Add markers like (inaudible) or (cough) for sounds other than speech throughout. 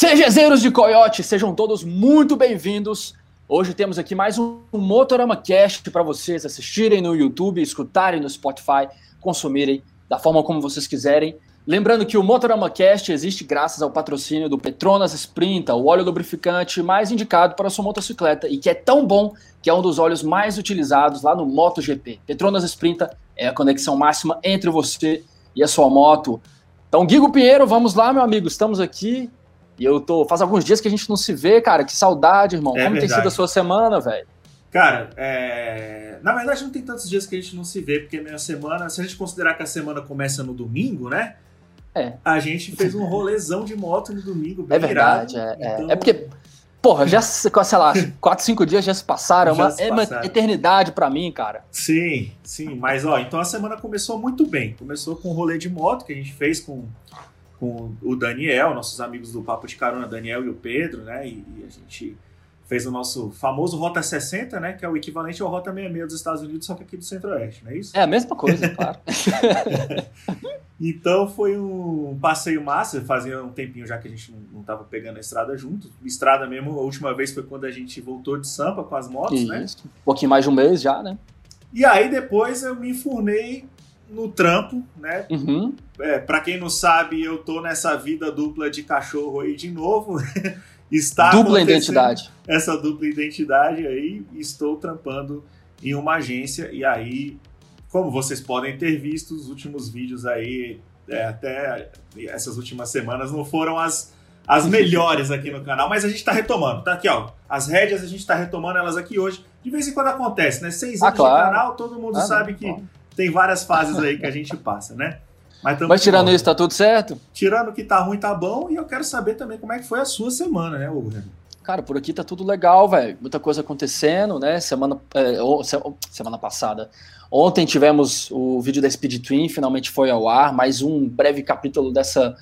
CGZeiros de Coyote, sejam todos muito bem-vindos. Hoje temos aqui mais um Motorama Cast para vocês assistirem no YouTube, escutarem no Spotify, consumirem da forma como vocês quiserem. Lembrando que o Motorama Cast existe graças ao patrocínio do Petronas Sprinta, o óleo lubrificante mais indicado para a sua motocicleta e que é tão bom que é um dos óleos mais utilizados lá no MotoGP. Petronas Sprinta é a conexão máxima entre você e a sua moto. Então, Guigo Pinheiro, vamos lá, meu amigo, estamos aqui. E eu tô. Faz alguns dias que a gente não se vê, cara. Que saudade, irmão. É Como tem verdade. sido a sua semana, velho? Cara, é... na verdade não tem tantos dias que a gente não se vê, porque minha semana, se a gente considerar que a semana começa no domingo, né? É. A gente fez um rolezão de moto no domingo, bem É verdade, irado. é, é. Então, É porque, porra, já, sei lá, (laughs) quatro, cinco dias já se passaram. Já uma, se é uma passaram. eternidade pra mim, cara. Sim, sim, mas ó, então a semana começou muito bem. Começou com um rolê de moto que a gente fez com, com o Daniel, nossos amigos do Papo de Carona, Daniel e o Pedro, né? E, e a gente fez o nosso famoso Rota 60, né? Que é o equivalente ao Rota 66 dos Estados Unidos, só que aqui do Centro-Oeste, não é isso? É a mesma coisa, claro. (laughs) Então foi um passeio massa, fazia um tempinho já que a gente não, não tava pegando a estrada junto. Estrada mesmo, a última vez foi quando a gente voltou de Sampa com as motos, né? Isso. Um pouquinho mais de um mês já, né? E aí depois eu me enfurnei no trampo, né? Uhum. É, para quem não sabe, eu tô nessa vida dupla de cachorro aí de novo. (laughs) Está Dupla identidade. Essa dupla identidade aí, estou trampando em uma agência e aí, como vocês podem ter visto, os últimos vídeos aí, é, até essas últimas semanas não foram as, as (laughs) melhores aqui no canal, mas a gente tá retomando, tá aqui ó, as rédeas a gente tá retomando elas aqui hoje. De vez em quando acontece, né? Seis Ah, anos claro. de canal, todo mundo Ah, sabe não, que. Tem várias fases aí que a gente passa, né? Mas, Mas tirando volta. isso, tá tudo certo? Tirando que tá ruim, tá bom, e eu quero saber também como é que foi a sua semana, né, Hugo? Cara, por aqui tá tudo legal, velho. Muita coisa acontecendo, né? Semana, é, o- se- semana passada. Ontem tivemos o vídeo da Speed Twin, finalmente foi ao ar. Mais um breve capítulo dessa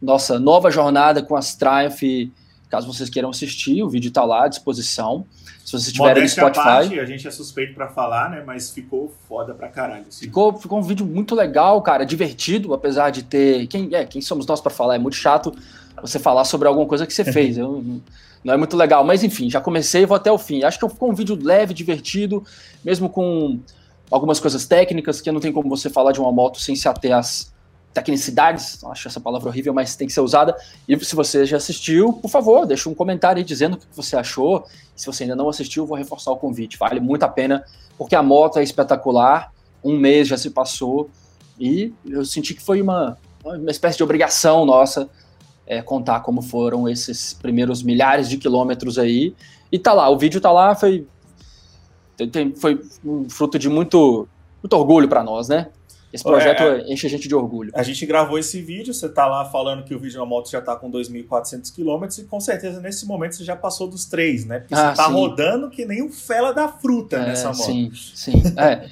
nossa nova jornada com as Triumph. Caso vocês queiram assistir, o vídeo tá lá à disposição. Se vocês estiverem no Spotify. parte, a gente é suspeito pra falar, né? Mas ficou foda pra caralho. assim. Ficou, ficou um vídeo muito legal, cara, divertido, apesar de ter. Quem, é, quem somos nós para falar? É muito chato você falar sobre alguma coisa que você (laughs) fez. Eu- não é muito legal, mas enfim, já comecei e vou até o fim. Acho que ficou um vídeo leve, divertido, mesmo com algumas coisas técnicas, que não tem como você falar de uma moto sem se ater às tecnicidades. Acho essa palavra horrível, mas tem que ser usada. E se você já assistiu, por favor, deixa um comentário aí dizendo o que você achou. Se você ainda não assistiu, vou reforçar o convite. Vale muito a pena, porque a moto é espetacular. Um mês já se passou e eu senti que foi uma, uma espécie de obrigação nossa é, contar como foram esses primeiros milhares de quilômetros aí. E tá lá, o vídeo tá lá, foi, tem- foi um fruto de muito, muito orgulho para nós, né? Esse É, projeto enche a gente de orgulho. A gente gravou esse vídeo, você tá lá falando que o vídeo na moto já tá com 2.400 km e com certeza nesse momento você já passou dos três, né? Porque Ah, você tá sim. rodando que nem um fela da fruta É, nessa moto. sim, sim. É.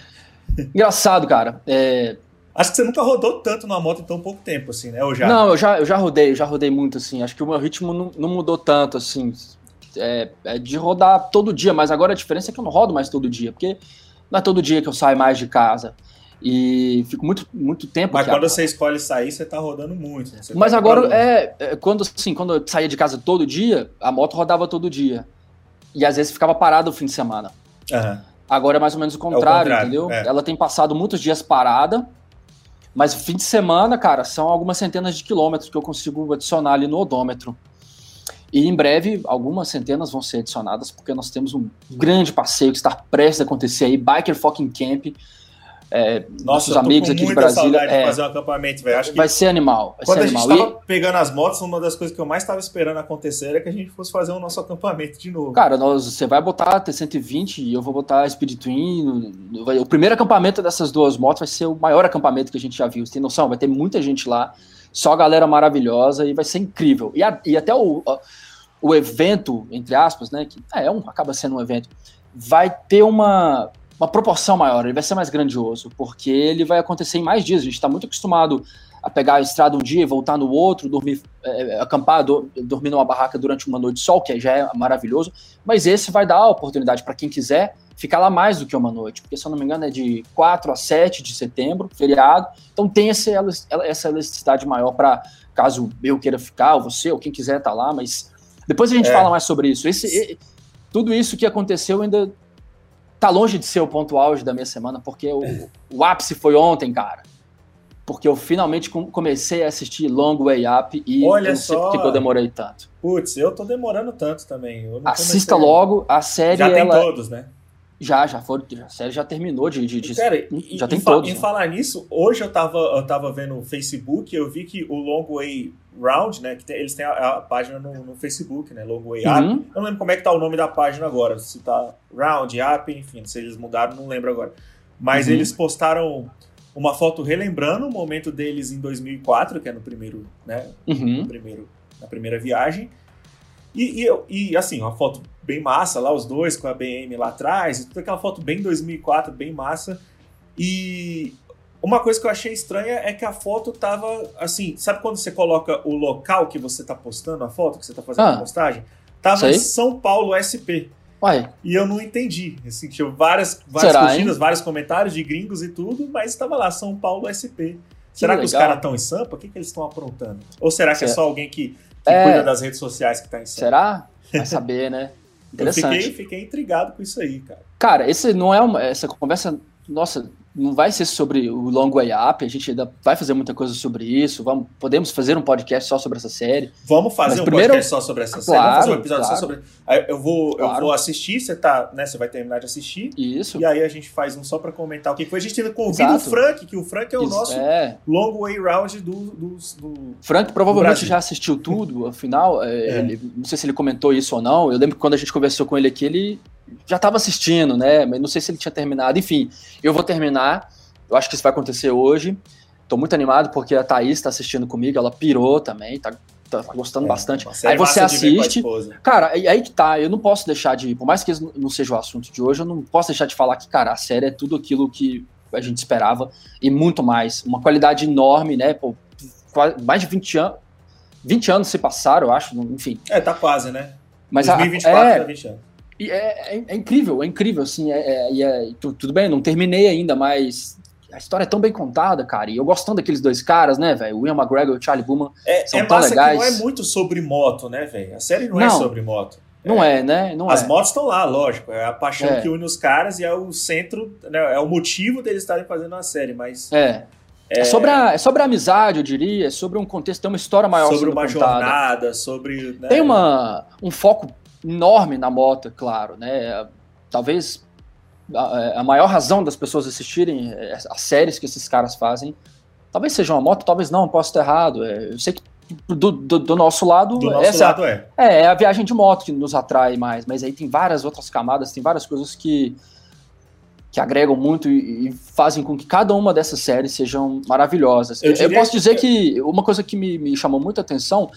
(laughs) Engraçado, cara. É, Acho que você nunca rodou tanto numa moto em tão pouco tempo, assim, né? Ou já? Não, eu já, eu já rodei, eu já rodei muito, assim. Acho que o meu ritmo não, não mudou tanto, assim. É, é de rodar todo dia, mas agora a diferença é que eu não rodo mais todo dia, porque não é todo dia que eu saio mais de casa. E fico muito, muito tempo Mas quando você escolhe sair, você tá rodando muito. Né? Mas tá agora, é, é, quando, assim, quando eu saía de casa todo dia, a moto rodava todo dia. E às vezes ficava parada o fim de semana. Aham. Agora é mais ou menos o contrário, contrário, entendeu? é. Ela tem passado muitos dias parada, mas fim de semana, cara, são algumas centenas de quilômetros que eu consigo adicionar ali no odômetro. E em breve, algumas centenas vão ser adicionadas, porque nós temos um grande passeio que está prestes a acontecer aí, Biker Fucking Camp. É, Nossa, nossos amigos aqui de Brasília. é, de fazer um acampamento, velho. Vai ser animal. Vai Quando ser a gente animal. E- tava pegando as motos, uma das coisas que eu mais tava esperando acontecer era que a gente fosse fazer o nosso acampamento de novo. Cara, nós, você vai botar T120 e eu vou botar Speed Twin. O primeiro acampamento dessas duas motos vai ser o maior acampamento que a gente já viu. Você tem noção? Vai ter muita gente lá, só galera maravilhosa e vai ser incrível. E, a- e até o, o evento, entre aspas, né? Que é um, acaba sendo um evento, vai ter uma, uma proporção maior, ele vai ser mais grandioso, porque ele vai acontecer em mais dias. A gente está muito acostumado a pegar a estrada um dia e voltar no outro, dormir, é, acampar, do- dormir numa barraca durante uma noite de sol, que já é maravilhoso. Mas esse vai dar a oportunidade para quem quiser ficar lá mais do que uma noite, porque se eu não me engano é de 4 a 7 de setembro, feriado, então tem esse, essa elasticidade maior para caso eu queira ficar, ou você, ou quem quiser estar tá lá, mas depois a gente é. fala mais sobre isso. Esse, tudo isso que aconteceu ainda tá longe de ser o ponto auge da minha semana, porque o, o ápice foi ontem, cara. Porque eu finalmente comecei a assistir Long Way Up e Olha não sei só. por que eu demorei tanto. Putz, eu tô demorando tanto também. Assista logo, a série. Já ela... tem todos, né? Já, já foram. A série já terminou de. de, de Cara, já e, tem e todos. Em né? falar nisso, hoje eu tava, eu tava vendo o Facebook eu vi que o Long Way Round, né? Que tem, eles têm a, a página no, no, Facebook, né? Long Way Up. Uhum. Eu não lembro como é que tá o nome da página agora. Se tá Round, Up, enfim, se eles mudaram, não lembro agora. Mas uhum. eles postaram uma foto relembrando o momento deles em 2004, que é no primeiro, né? Uhum. No primeiro, na primeira viagem. E, e, e, assim, uma foto bem massa lá, os dois com a BM lá atrás, e toda aquela foto bem 2004, bem massa. E uma coisa que eu achei estranha é que a foto tava assim, sabe quando você coloca o local que você tá postando a foto, que você tá fazendo ah, a postagem? Tava em São Paulo SP. Uai. E eu não entendi. Assim, tinha várias, várias Será, curtidas, hein? vários comentários de gringos e tudo, mas estava lá, São Paulo SP. Que será legal. que os caras estão em Sampa? O que, que eles estão aprontando? Ou será que é só alguém que que é... cuida das redes sociais que tá em cima. Será? Vai saber, né? Interessante. Eu fiquei, fiquei intrigado com isso aí, cara. Cara, esse não é uma, essa conversa, nossa, não vai ser sobre o Long Way Up, a gente ainda vai fazer muita coisa sobre isso, vamos, podemos fazer um podcast só sobre essa série. Vamos fazer um primeiro, podcast só sobre essa série, vamos fazer um episódio claro, só sobre... Eu vou, claro. eu vou assistir, você tá, né, você vai terminar de assistir. Isso. E aí a gente faz um só para comentar o que foi. A gente ainda convida o Frank, que o Frank é o isso, nosso é. Long Way Round do... do, do Frank provavelmente do já assistiu tudo, afinal, é, é. Ele, não sei se ele comentou isso ou não, eu lembro que quando a gente conversou com ele aqui, ele já estava assistindo, né, mas não sei se ele tinha terminado. Enfim, eu vou terminar eu acho que isso vai acontecer hoje. Tô muito animado porque a Thaís tá assistindo comigo, ela pirou também, tá, tá gostando é, bastante. Aí você assiste. Cara, aí que tá, eu não posso deixar de. Por mais que isso não seja o assunto de hoje, eu não posso deixar de falar que, cara, a série é tudo aquilo que a gente esperava e muito mais. Uma qualidade enorme, né? Pô, mais de 20 anos. 20 anos se passaram, eu acho, enfim. É, tá quase, né? Mas 2024 a, é, tá 20 anos. E é, é, é, incrível, é incrível, assim, é, é, é tudo bem, não terminei ainda, mas a história é tão bem contada, cara. E eu gostando daqueles dois caras, né, velho? William McGregor e Charlie Booman é, são é tão legais. Que não é muito sobre moto, né, velho? A série não, é não, é sobre moto. Não é, né? Não As é. motos estão lá, lógico. É a paixão é. que une os caras e é o centro, né, é o motivo deles estarem fazendo a série, mas. É. É, sobre a, é sobre a amizade, eu diria, é sobre um contexto, tem uma história maior sobre uma contada. jornada, sobre. Né? Tem uma, um foco enorme na moto, claro, né? Talvez a, a, maior razão das pessoas assistirem é, as séries que esses caras fazem, talvez seja uma moto, talvez não, posso estar errado. É, eu sei que do, do, do, nosso lado, do nosso essa, lado é. é. É a viagem de moto que nos atrai mais, mas aí tem várias outras camadas, tem várias coisas que, que agregam muito e, e fazem com que cada uma dessas séries sejam maravilhosas. Eu, eu posso dizer que... que uma coisa que me, me chamou muita atenção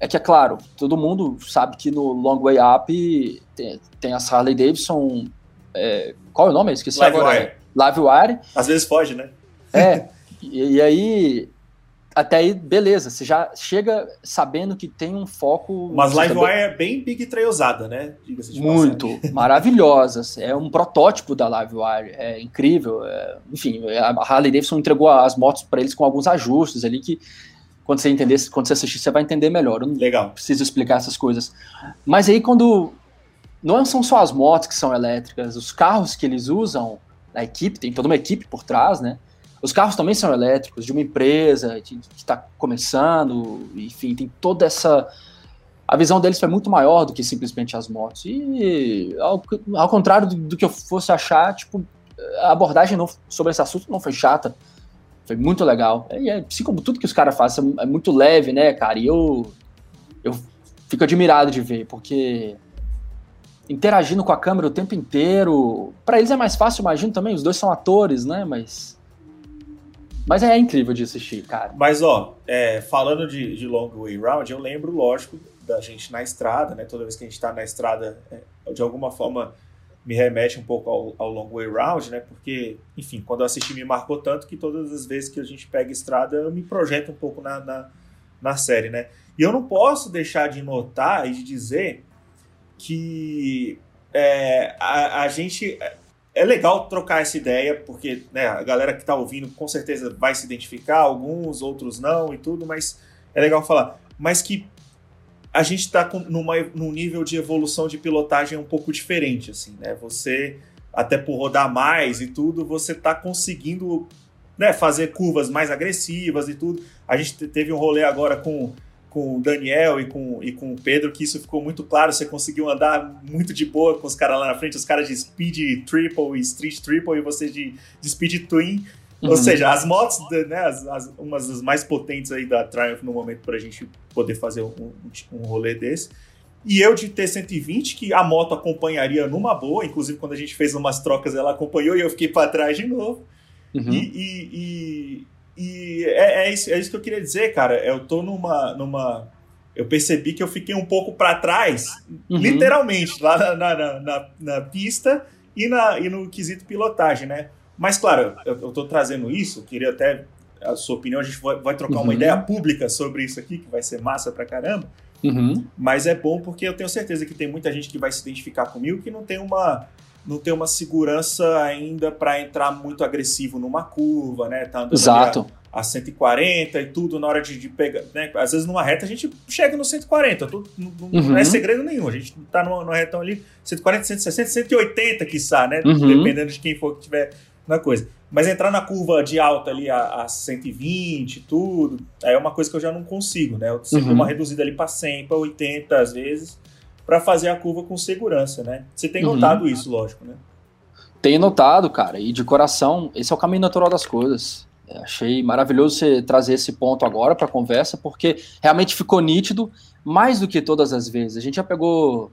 é que, é claro, todo mundo sabe que no Long Way Up tem, tem as Harley Davidson é, qual é o nome? Eu esqueci Live agora. Wire. Live Wire. Às vezes foge, né? É. (laughs) e, e, aí. Até aí, beleza, você já chega sabendo que tem um foco. Mas Live Wire é bem big trailzada, né? Muito, maravilhosa. É um protótipo da Live Wire, é incrível. É, enfim, a Harley Davidson entregou as motos para eles com alguns ajustes ali que quando você entender, quando você assistir, você vai entender melhor. Eu não Legal. preciso explicar essas coisas. Mas aí quando não são só as motos que são elétricas, os carros que eles usam, a equipe, tem toda uma equipe por trás, né? Os carros também são elétricos, de uma empresa que está começando, enfim, tem toda essa. A visão deles foi muito maior do que simplesmente as motos. E, ao, ao contrário do, do, que eu fosse achar, tipo, a abordagem não, sobre esse assunto não foi chata. Foi muito legal. E é, assim como tudo que os caras fazem, é muito leve, né, cara? E eu, eu fico admirado de ver, porque interagindo com a câmera o tempo inteiro. Para eles é mais fácil, imagino também, os dois são atores, né? Mas. Mas é incrível de assistir, cara. Mas, ó, é, falando de, de Long Way Round, eu lembro, lógico, da gente na estrada, né? Toda vez que a gente tá na estrada, é, de alguma forma me remete um pouco ao, ao, Long Way Round, né? Porque, enfim, quando eu assisti me marcou tanto que todas as vezes que a gente pega estrada, eu me projeto um pouco na, na, na série, né? E eu não posso deixar de notar e de dizer que é, a, a, gente. é legal trocar essa ideia, porque né, a galera que está ouvindo com certeza vai se identificar, alguns, outros não e tudo, mas é legal falar. Mas que a gente está num nível de evolução de pilotagem um pouco diferente, assim, né? Você, até por rodar mais e tudo, você está conseguindo né, fazer curvas mais agressivas e tudo. A gente teve um rolê agora com com o Daniel e com, e com o Pedro, que isso ficou muito claro. Você conseguiu andar muito de boa com os caras lá na frente, os caras de Speed Triple e Street Triple e você de, de Speed Twin. Uhum. Ou seja, as motos, né, as, as, umas das mais potentes aí da Triumph no momento para a gente poder fazer um, um, um rolê desse. E eu de T120, que a moto acompanharia numa boa, inclusive quando a gente fez umas trocas ela acompanhou e eu fiquei para trás de novo. Uhum. E, e, e, e é, é, isso, é isso que eu queria dizer, cara. Eu tô numa. numa eu percebi que eu fiquei um pouco para trás, uhum. literalmente, lá na, na, na, na, pista e, na, e no quesito pilotagem, né? Mas, claro, eu, tô trazendo isso, queria até a sua opinião, a gente vai, vai trocar uhum. uma ideia pública sobre isso aqui, que vai ser massa pra caramba. Uhum. Mas é bom porque eu tenho certeza que tem muita gente que vai se identificar comigo que não tem uma, não tem uma segurança ainda para entrar muito agressivo numa curva, né? Tá andando Exato. A, a 140 e tudo na hora de, de, pegar, né? Às vezes numa reta a gente chega no 140, tudo, não, uhum. não, é segredo nenhum. A gente tá numa, numa retão ali 140, 160, 180 quiçá, né? Uhum. Dependendo de quem for que tiver na coisa. Mas entrar na curva de alta ali a, a 120 tudo, aí é uma coisa que eu já não consigo, né? Eu sempre uhum. uma reduzida ali para 100, para 80 às vezes para fazer a curva com segurança, né? Você tem uhum. notado uhum. isso, lógico, né? Tenho notado, cara, e de coração, esse é o caminho natural das coisas. É, achei maravilhoso você trazer esse ponto agora para a conversa, porque realmente ficou nítido, mais do que todas as vezes. A gente já pegou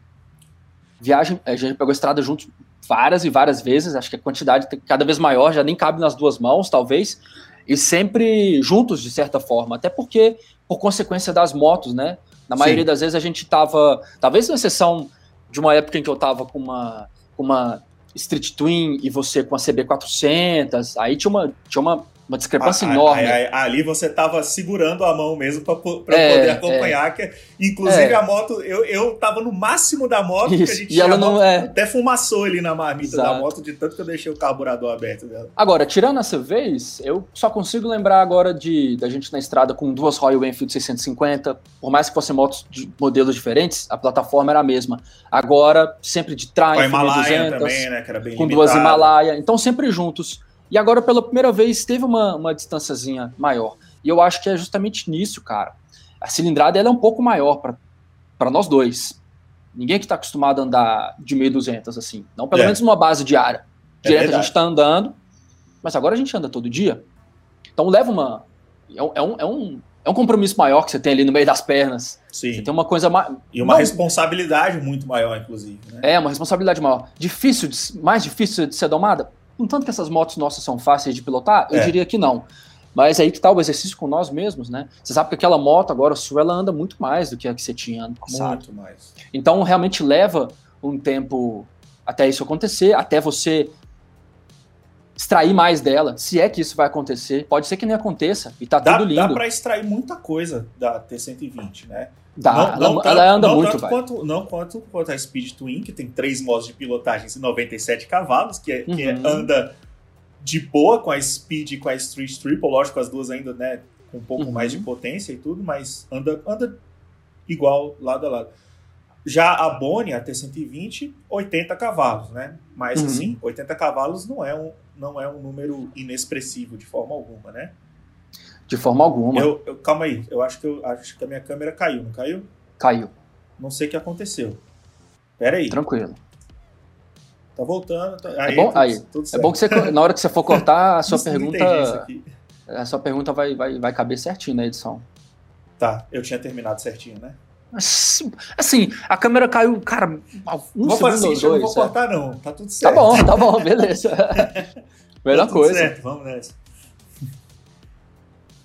viagem, a gente pegou estrada juntos várias e várias vezes, acho que a quantidade tem cada vez maior, já nem cabe nas duas mãos, talvez, e sempre juntos, de certa forma, até porque, por consequência das motos, né? Na maioria Sim. das vezes a gente tava, talvez na exceção de uma época em que eu tava com uma, com uma Street Twin e você com a CB400, aí tinha uma, tinha uma uma discrepância a, enorme. A, a, ali você estava segurando a mão mesmo para é, poder acompanhar. É. Que, inclusive é. a moto, eu, eu tava no máximo da moto, Isso. que a gente e ela não é. até fumaçou ali na marmita Exato. da moto, de tanto que eu deixei o carburador aberto dela. Agora, tirando essa vez, eu só consigo lembrar agora de da gente na estrada com duas Royal Enfield 650, por mais que fossem motos de modelos diferentes, a plataforma era a mesma. Agora, sempre de Triumph, com a Himalaia 200, também, né, que era bem com duas Himalaia, então sempre juntos. E agora, pela primeira vez, teve uma, uma distânciazinha maior. E eu acho que é justamente nisso, cara. A cilindrada ela é um pouco maior para nós dois. Ninguém que está acostumado a andar de 1.200 assim. Não pelo é. menos numa base diária. É Direto é a gente está andando, mas agora a gente anda todo dia. Então leva uma. É um, é um, é um, é um compromisso maior que você tem ali no meio das pernas. Sim. Você tem uma coisa mais. E uma Não... responsabilidade muito maior, inclusive. Né? É, uma responsabilidade maior. Difícil, de... mais difícil de ser domada? Contanto que essas motos nossas são fáceis de pilotar, eu é. diria que não. Mas aí que tá o exercício com nós mesmos, né? Você sabe que aquela moto agora, a sua, ela anda muito mais do que a que você tinha ano passado. Muito mais. Então, realmente leva um tempo até isso acontecer, até você extrair mais dela, se é que isso vai acontecer. Pode ser que nem aconteça e tá dá, tudo lindo. Dá para extrair muita coisa da T120, né? Dá, não, ela, não ela anda não muito, quanto, Não quanto, quanto a Speed Twin, que tem três modos de pilotagem e 97 cavalos, que, é, uhum. que anda de boa com a Speed e com a Street Triple, lógico, as duas ainda, né, com um pouco uhum. mais de potência e tudo, mas anda, anda igual lado a lado. Já a Boni, a T120, 80 cavalos, né? Mas uhum. assim, 80 cavalos não é, um, não é um número inexpressivo de forma alguma, né? De forma alguma. Eu, eu, calma aí, eu acho que, eu acho que a minha câmera caiu, não caiu? Caiu. Não sei o que aconteceu. Pera aí. Tranquilo. Tá voltando. Tá... Aí, é bom, tudo, aí. Tudo é bom que você, na hora que você for cortar, a (laughs) sua pergunta. A sua pergunta vai, vai, vai caber certinho na edição. Tá, eu tinha terminado certinho, né? Assim, a câmera caiu, cara, um vou fazer assim, dois, não vou é. cortar não, tá tudo tá certo. Tá bom, tá bom, beleza. (laughs) Melhor tá coisa. Certo, vamos nessa.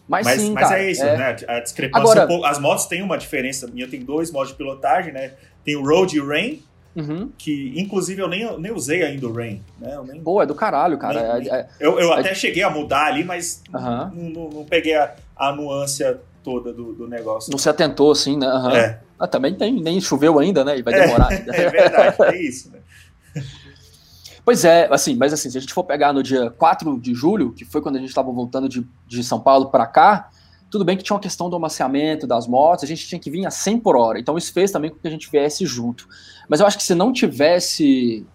Mas, mas, sim, mas cara, é isso, é... né? A discrepância. Agora... As motos têm uma diferença. Minha tem dois modos de pilotagem, né? Tem o Road e o Rain. Uhum. Que, inclusive, eu nem, nem usei ainda o Rain. Né? Eu nem, Pô, é do caralho, cara. Nem, é, é, eu eu é, até cheguei a mudar ali, mas uhum. não, não, não, peguei a, a nuance toda do, do, negócio. Não se atentou, assim, né? Uhum. É. Ah, também tem, nem choveu ainda, né? E vai demorar ainda. (laughs) é verdade, é isso, né? Pois é, assim, mas assim, se a gente for pegar no dia 4 de julho, que foi quando a gente estava voltando de, de São Paulo para cá, tudo bem que tinha uma questão do amaciamento das motos, a gente tinha que vir a 100 por hora, então isso fez também com que a gente viesse junto. Mas eu acho que se não tivesse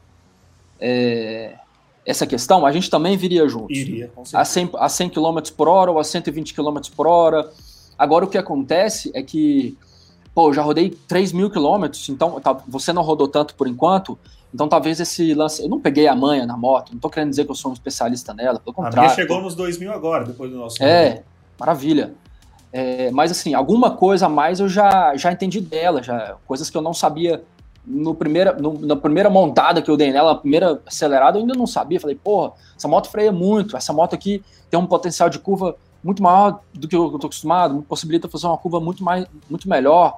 é, essa questão, a gente também viria junto. Iria, com certeza. A 100, a 100 km por hora ou a 120 km por hora. Agora o que acontece é que, pô, eu já rodei 3 mil quilômetros, então tá, você não rodou tanto por enquanto, então talvez esse lance. Eu não peguei a manha na moto, não tô querendo dizer que eu sou um especialista nela, pelo contrário. A minha chegou nos 2 mil agora, depois do nosso. É, maravilha. É, mas assim, alguma coisa a mais eu já, já entendi dela, já coisas que eu não sabia no primeira, no, na primeira montada que eu dei nela, a primeira acelerada, eu ainda não sabia. Falei, porra, essa moto freia muito, essa moto aqui tem um potencial de curva muito maior do que eu estou acostumado, me possibilita fazer uma curva muito, mais, muito melhor.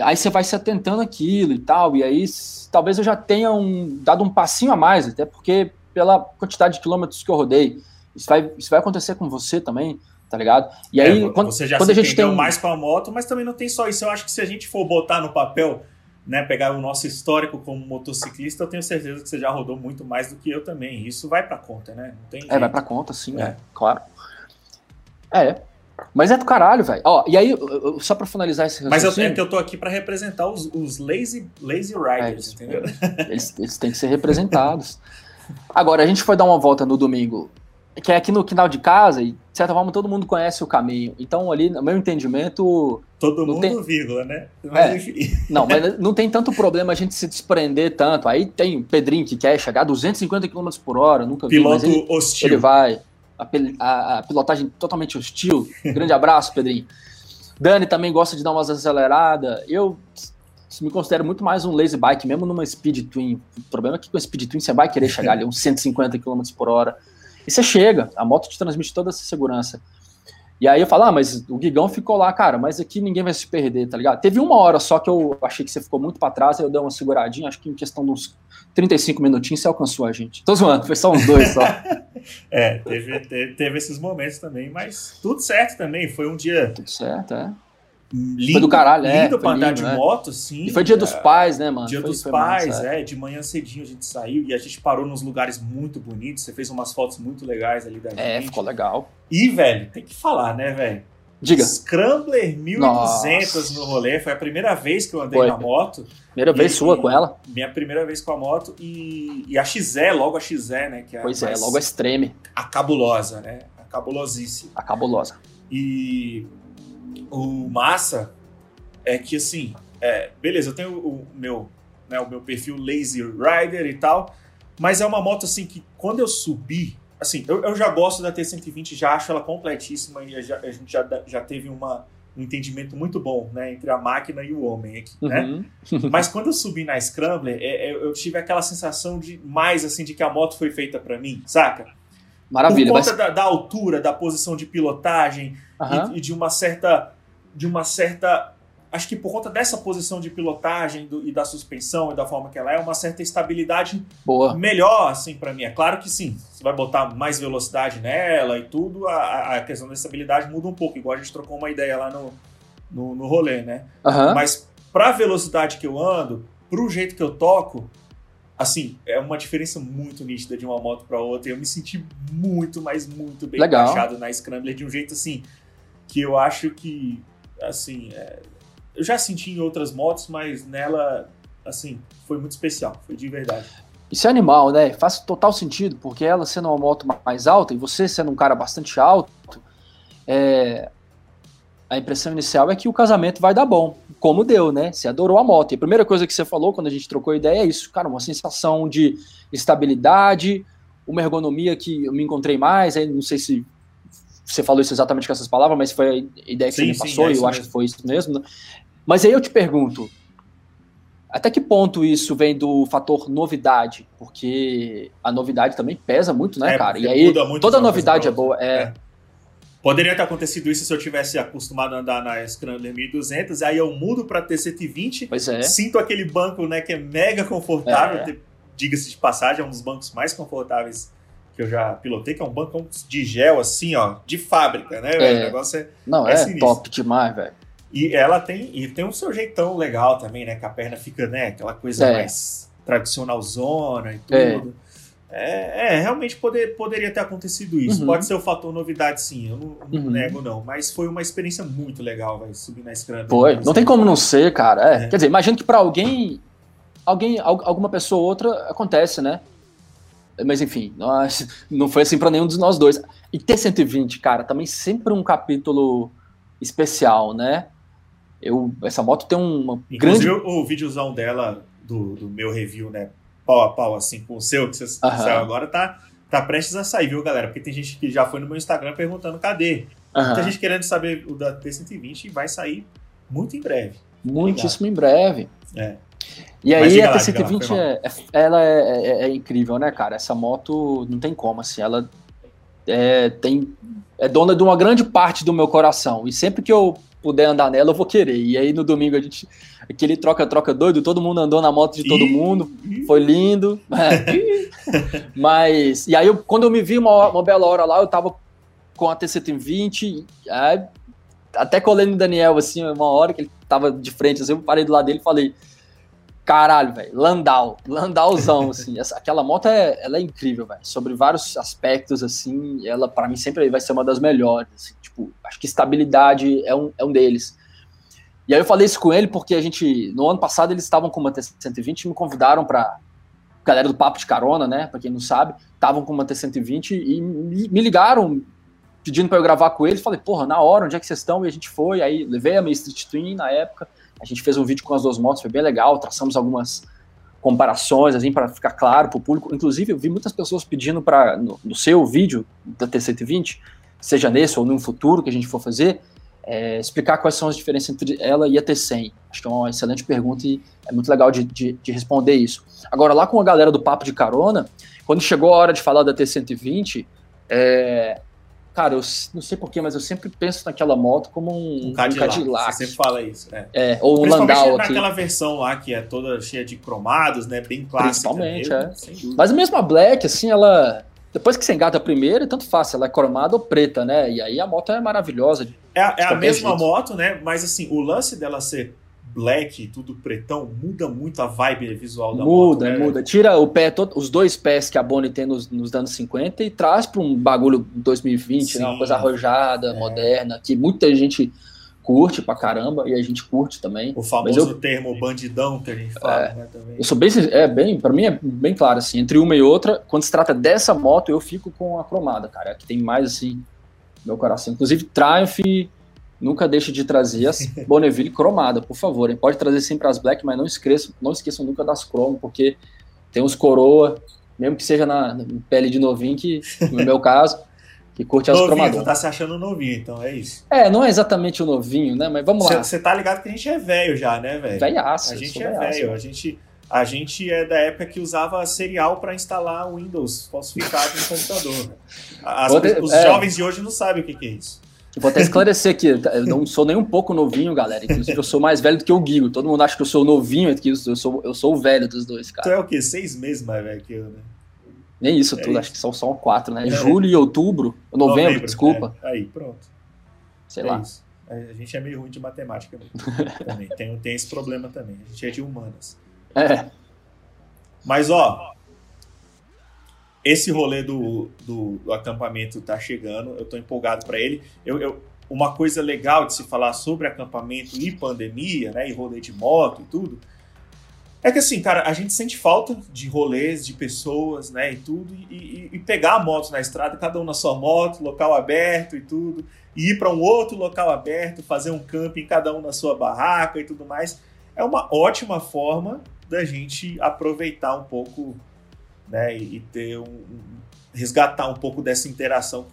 Aí você vai se atentando aquilo e tal, e aí talvez eu já tenha um, dado um passinho a mais, até porque pela quantidade de quilômetros que eu rodei. Isso vai, isso vai acontecer com você também, tá ligado? E aí, é, quando, você já quando a gente tem mais com a moto, mas também não tem só isso. Eu acho que se a gente for botar no papel, né, pegar o nosso histórico como motociclista, eu tenho certeza que você já rodou muito mais do que eu também. Isso vai para conta, né? É, vai para conta, sim, é. é, claro. É. Mas é do caralho, velho. Ó, e aí, só pra finalizar esse Mas eu, é que eu tô aqui para representar os, os lazy, lazy riders, é, entendeu? (laughs) Eles, eles têm que ser representados. Agora, a gente foi dar uma volta no domingo que é aqui no quintal de casa, e de certa forma todo mundo conhece o caminho. Então, ali, no meu entendimento. Todo mundo, tem... vírgula, né? Mas, é. Não, mas (laughs) não tem tanto problema a gente se desprender tanto. Aí tem o Pedrinho que quer chegar a 250 km por hora, nunca Piloto vi, ele, hostil. Ele vai. A, a, a, pilotagem totalmente hostil. Grande abraço, Pedrinho. Dani também gosta de dar umas aceleradas. Eu me considero muito mais um lazy bike, mesmo numa speed twin. O problema é que com a speed twin você vai querer chegar ali uns 150 km por hora. E você chega, a moto te transmite toda essa segurança. E aí eu falo, ah, mas o Guigão ficou lá, cara, mas aqui ninguém vai se perder, tá ligado? Teve uma hora só que eu achei que você ficou muito para trás, aí eu dei uma seguradinha, acho que em questão de uns 35 minutinhos você alcançou a gente. Tô zoando, foi só uns dois só. (laughs) é, teve, teve, teve, esses momentos também, mas tudo certo também, foi um dia... Tudo certo, é. Lindo, foi do caralho, é. Lindo pra andar de né? moto, sim. E foi dia dos pais, né, mano? Dia foi, dos foi pais, massa, é. De manhã cedinho a gente saiu e a gente parou nos lugares muito bonitos. Você fez umas fotos muito legais ali da é, gente. É, ficou legal. E, velho, tem que falar, né, velho? Diga. Scrambler 1200 Nossa. no rolê. Foi a primeira vez que eu andei foi. na moto. Primeira vez sua com ela? Minha primeira vez com a moto. E, e a XE, logo a XE, né? Que é pois é, logo a Extreme. A cabulosa, né? A cabulosíssima. A cabulosa. E o massa é que assim, é, beleza, eu tenho o, meu, né, o meu perfil Lazy Rider e tal, mas é uma moto assim que quando eu subi, assim, eu, eu já gosto da T120, já acho ela completíssima e já, a gente já, já teve uma, um entendimento muito bom, né, entre a máquina e o homem aqui, né? uhum. né? (laughs) Mas quando eu subi na Scrambler, é, é, eu tive aquela sensação de mais assim de que a moto foi feita para mim, saca? Maravilha. Por conta mas... da, da, altura, da posição de pilotagem uhum. e, e, de uma certa de uma certa acho que por conta dessa posição de pilotagem do, e da suspensão e da forma que ela é, uma certa estabilidade Boa. melhor, assim, para mim. É claro que sim, você vai botar mais velocidade nela e tudo, a, a questão da estabilidade muda um pouco, igual a gente trocou uma ideia lá no, no, no rolê, né? Uhum. Mas pra velocidade que eu ando, pro jeito que eu toco, assim, é uma diferença muito nítida de uma moto para outra. E eu me senti muito, mas muito bem Legal. encaixado na Scrambler de um jeito assim que eu acho que assim, é, eu já senti em outras motos, mas nela, assim, foi muito especial, foi de verdade. Isso é animal, né? Faz total sentido, porque ela sendo uma moto mais alta e você sendo um cara bastante alto, é... a impressão inicial é que o casamento vai dar bom, como deu, né? Você adorou a moto. E a primeira coisa que você falou quando a gente trocou ideia é isso, cara, uma sensação de estabilidade, uma ergonomia que eu me encontrei mais, aí não sei se você falou isso exatamente com essas palavras, mas foi a ideia que sim, você me passou, sim, é e eu mesmo. acho que foi isso mesmo. Né? Mas aí eu te pergunto, até que ponto isso vem do fator novidade? Porque a novidade também pesa muito, né, é, cara? E aí toda novidade é boa. É. é. Poderia ter acontecido isso se eu tivesse acostumado a andar na Scrambler 1200, aí eu mudo para T120, pois é. sinto aquele banco, né, que é mega confortável, é. diga-se de passagem, é um dos bancos mais confortáveis que eu já pilotei, que é um banco de gel, assim, ó, de fábrica, né? É. O negócio é. Não, é, é top demais, velho. E ela tem, e tem um seu jeitão legal também, né? Que a perna fica, né? Aquela coisa é. mais tradicional zona e é. tudo. É, é, realmente poder, poderia ter acontecido isso. Uhum. Pode ser o fator novidade, sim. Eu não, não uhum. nego, não. Mas foi uma experiência muito legal, vai subir na Scrum. Foi. Não tem como não ser, cara. É. É. Quer dizer, imagino que para alguém, alguém, alguma pessoa ou outra acontece, né? Mas enfim, nós, (laughs) não foi assim para nenhum dos nós dois. E T120, cara, também sempre um capítulo especial, né? Eu, essa moto tem uma Inclusive, grande... o, o videozão dela, do, do meu review, né? pau a pau, assim, com o seu, que você uhum. saiu agora, tá, tá prestes a sair, viu, galera? Porque tem gente que já foi no meu Instagram perguntando cadê. Uhum. Muita gente querendo saber o da T120 e vai sair muito em breve. Muitíssimo em breve. É. E aí a T120 é, é, ela é, é, é, incrível, né, cara? Essa moto não tem como, assim, ela é, tem, é dona de uma grande parte do meu coração. E sempre que eu puder andar nela, eu vou querer. E aí no domingo a gente. Aquele troca-troca doido, todo mundo andou na moto de todo mundo. Foi lindo. É. (laughs) Mas. E aí, eu, quando eu me vi uma, uma bela hora lá, eu tava com a T120. Aí, até colei no Daniel, assim, uma hora que ele tava de frente, assim, eu parei do lado dele e falei. Caralho, velho, Landau, Landauzão, assim, essa, aquela moto é, ela é incrível, velho, sobre vários aspectos, assim, ela para mim sempre vai ser uma das melhores, assim, tipo, acho que estabilidade é um, é um deles. E aí eu falei isso com ele porque a gente, no ano passado eles estavam com uma T120 e me convidaram para galera do Papo de Carona, né, para quem não sabe, estavam com uma T120 e me, me ligaram pedindo para eu gravar com eles, falei, porra, na hora, onde é que vocês estão? E a gente foi, aí levei a minha Street Twin na época, a gente fez um vídeo com as duas motos, foi bem legal, traçamos algumas comparações, assim, para ficar claro para o público. Inclusive, eu vi muitas pessoas pedindo para, no, no, seu vídeo da T120, seja nesse ou no futuro que a gente for fazer, é, explicar quais são as diferenças entre ela e a T100. Acho que é uma excelente pergunta e é muito legal de, de, de responder isso. Agora, lá com a galera do Papo de Carona, quando chegou a hora de falar da T120, é, Cara, eu não sei porquê, mas eu sempre penso naquela moto como um, um Cadillac. Um Cadillac. Você sempre fala isso, né? É, ou um Landau aqui. naquela versão lá que é toda cheia de cromados, né? Bem clássica. Principalmente, mesmo, é. Mas mesmo a Black, assim, ela... Depois que você engata a primeira, tanto faz, ela é cromada ou preta, né? E aí a moto é maravilhosa. É, é a mesma jeito. moto, né? Mas assim, o lance dela ser black, tudo pretão, muda muito a vibe visual da muda, moto. Muda, né? muda. Tira o pé, todo, os dois pés que a Bonnie tem nos, nos anos 50 e traz para um bagulho 2020, né? uma coisa arrojada, é. moderna, que muita gente curte pra caramba e a gente curte também. O famoso eu, termo bandidão que a gente fala, é, né, também. Eu sou bem, é bem, para mim é bem claro assim, entre uma e outra, quando se trata dessa moto, eu fico com a cromada, cara, que tem mais assim meu coração. Inclusive Triumph Nunca deixe de trazer as (laughs) Bonneville cromada, por favor. Hein? Pode trazer sempre as black, mas não esqueçam, não esqueçam nunca das cromo, porque tem uns coroa, mesmo que seja na, na pele de novinho, que no meu caso, que curte as cromadoras. tá se achando novinho, então é isso. É, não é exatamente o novinho, né? Mas vamos lá. Você tá ligado que a gente é velho já, né, velho? Velhaço. A gente é velho, a gente a gente é da época que usava serial para instalar Windows falsificado no computador. As, os é. jovens de hoje não sabem o que, que é isso. Vou até esclarecer aqui, eu não sou nem um pouco novinho, galera. Inclusive, eu sou mais velho do que o Guigo. Todo mundo acha que eu sou novinho, eu sou, eu sou o velho dos dois, cara. Tu é o quê? Seis meses mais velho que eu, né? Nem isso é tudo, isso. acho que são só quatro, né? É. Julho e outubro, novembro, novembro desculpa. É. Aí, pronto. Sei é lá. Isso. A gente é meio ruim de matemática (laughs) também. tem, tem esse problema também. A gente é de humanas. É. Mas, ó, esse rolê do, do, do, acampamento tá chegando, eu tô empolgado para ele. Eu, eu, uma coisa legal de se falar sobre acampamento e pandemia, né, e rolê de moto e tudo, é que assim, cara, a gente sente falta de rolês, de pessoas, né, e tudo, e, e, e pegar a moto na estrada, cada um na sua moto, local aberto e tudo, e ir para um outro local aberto, fazer um camping, cada um na sua barraca e tudo mais, é uma ótima forma da gente aproveitar um pouco né? E, ter um, um, resgatar um pouco dessa interação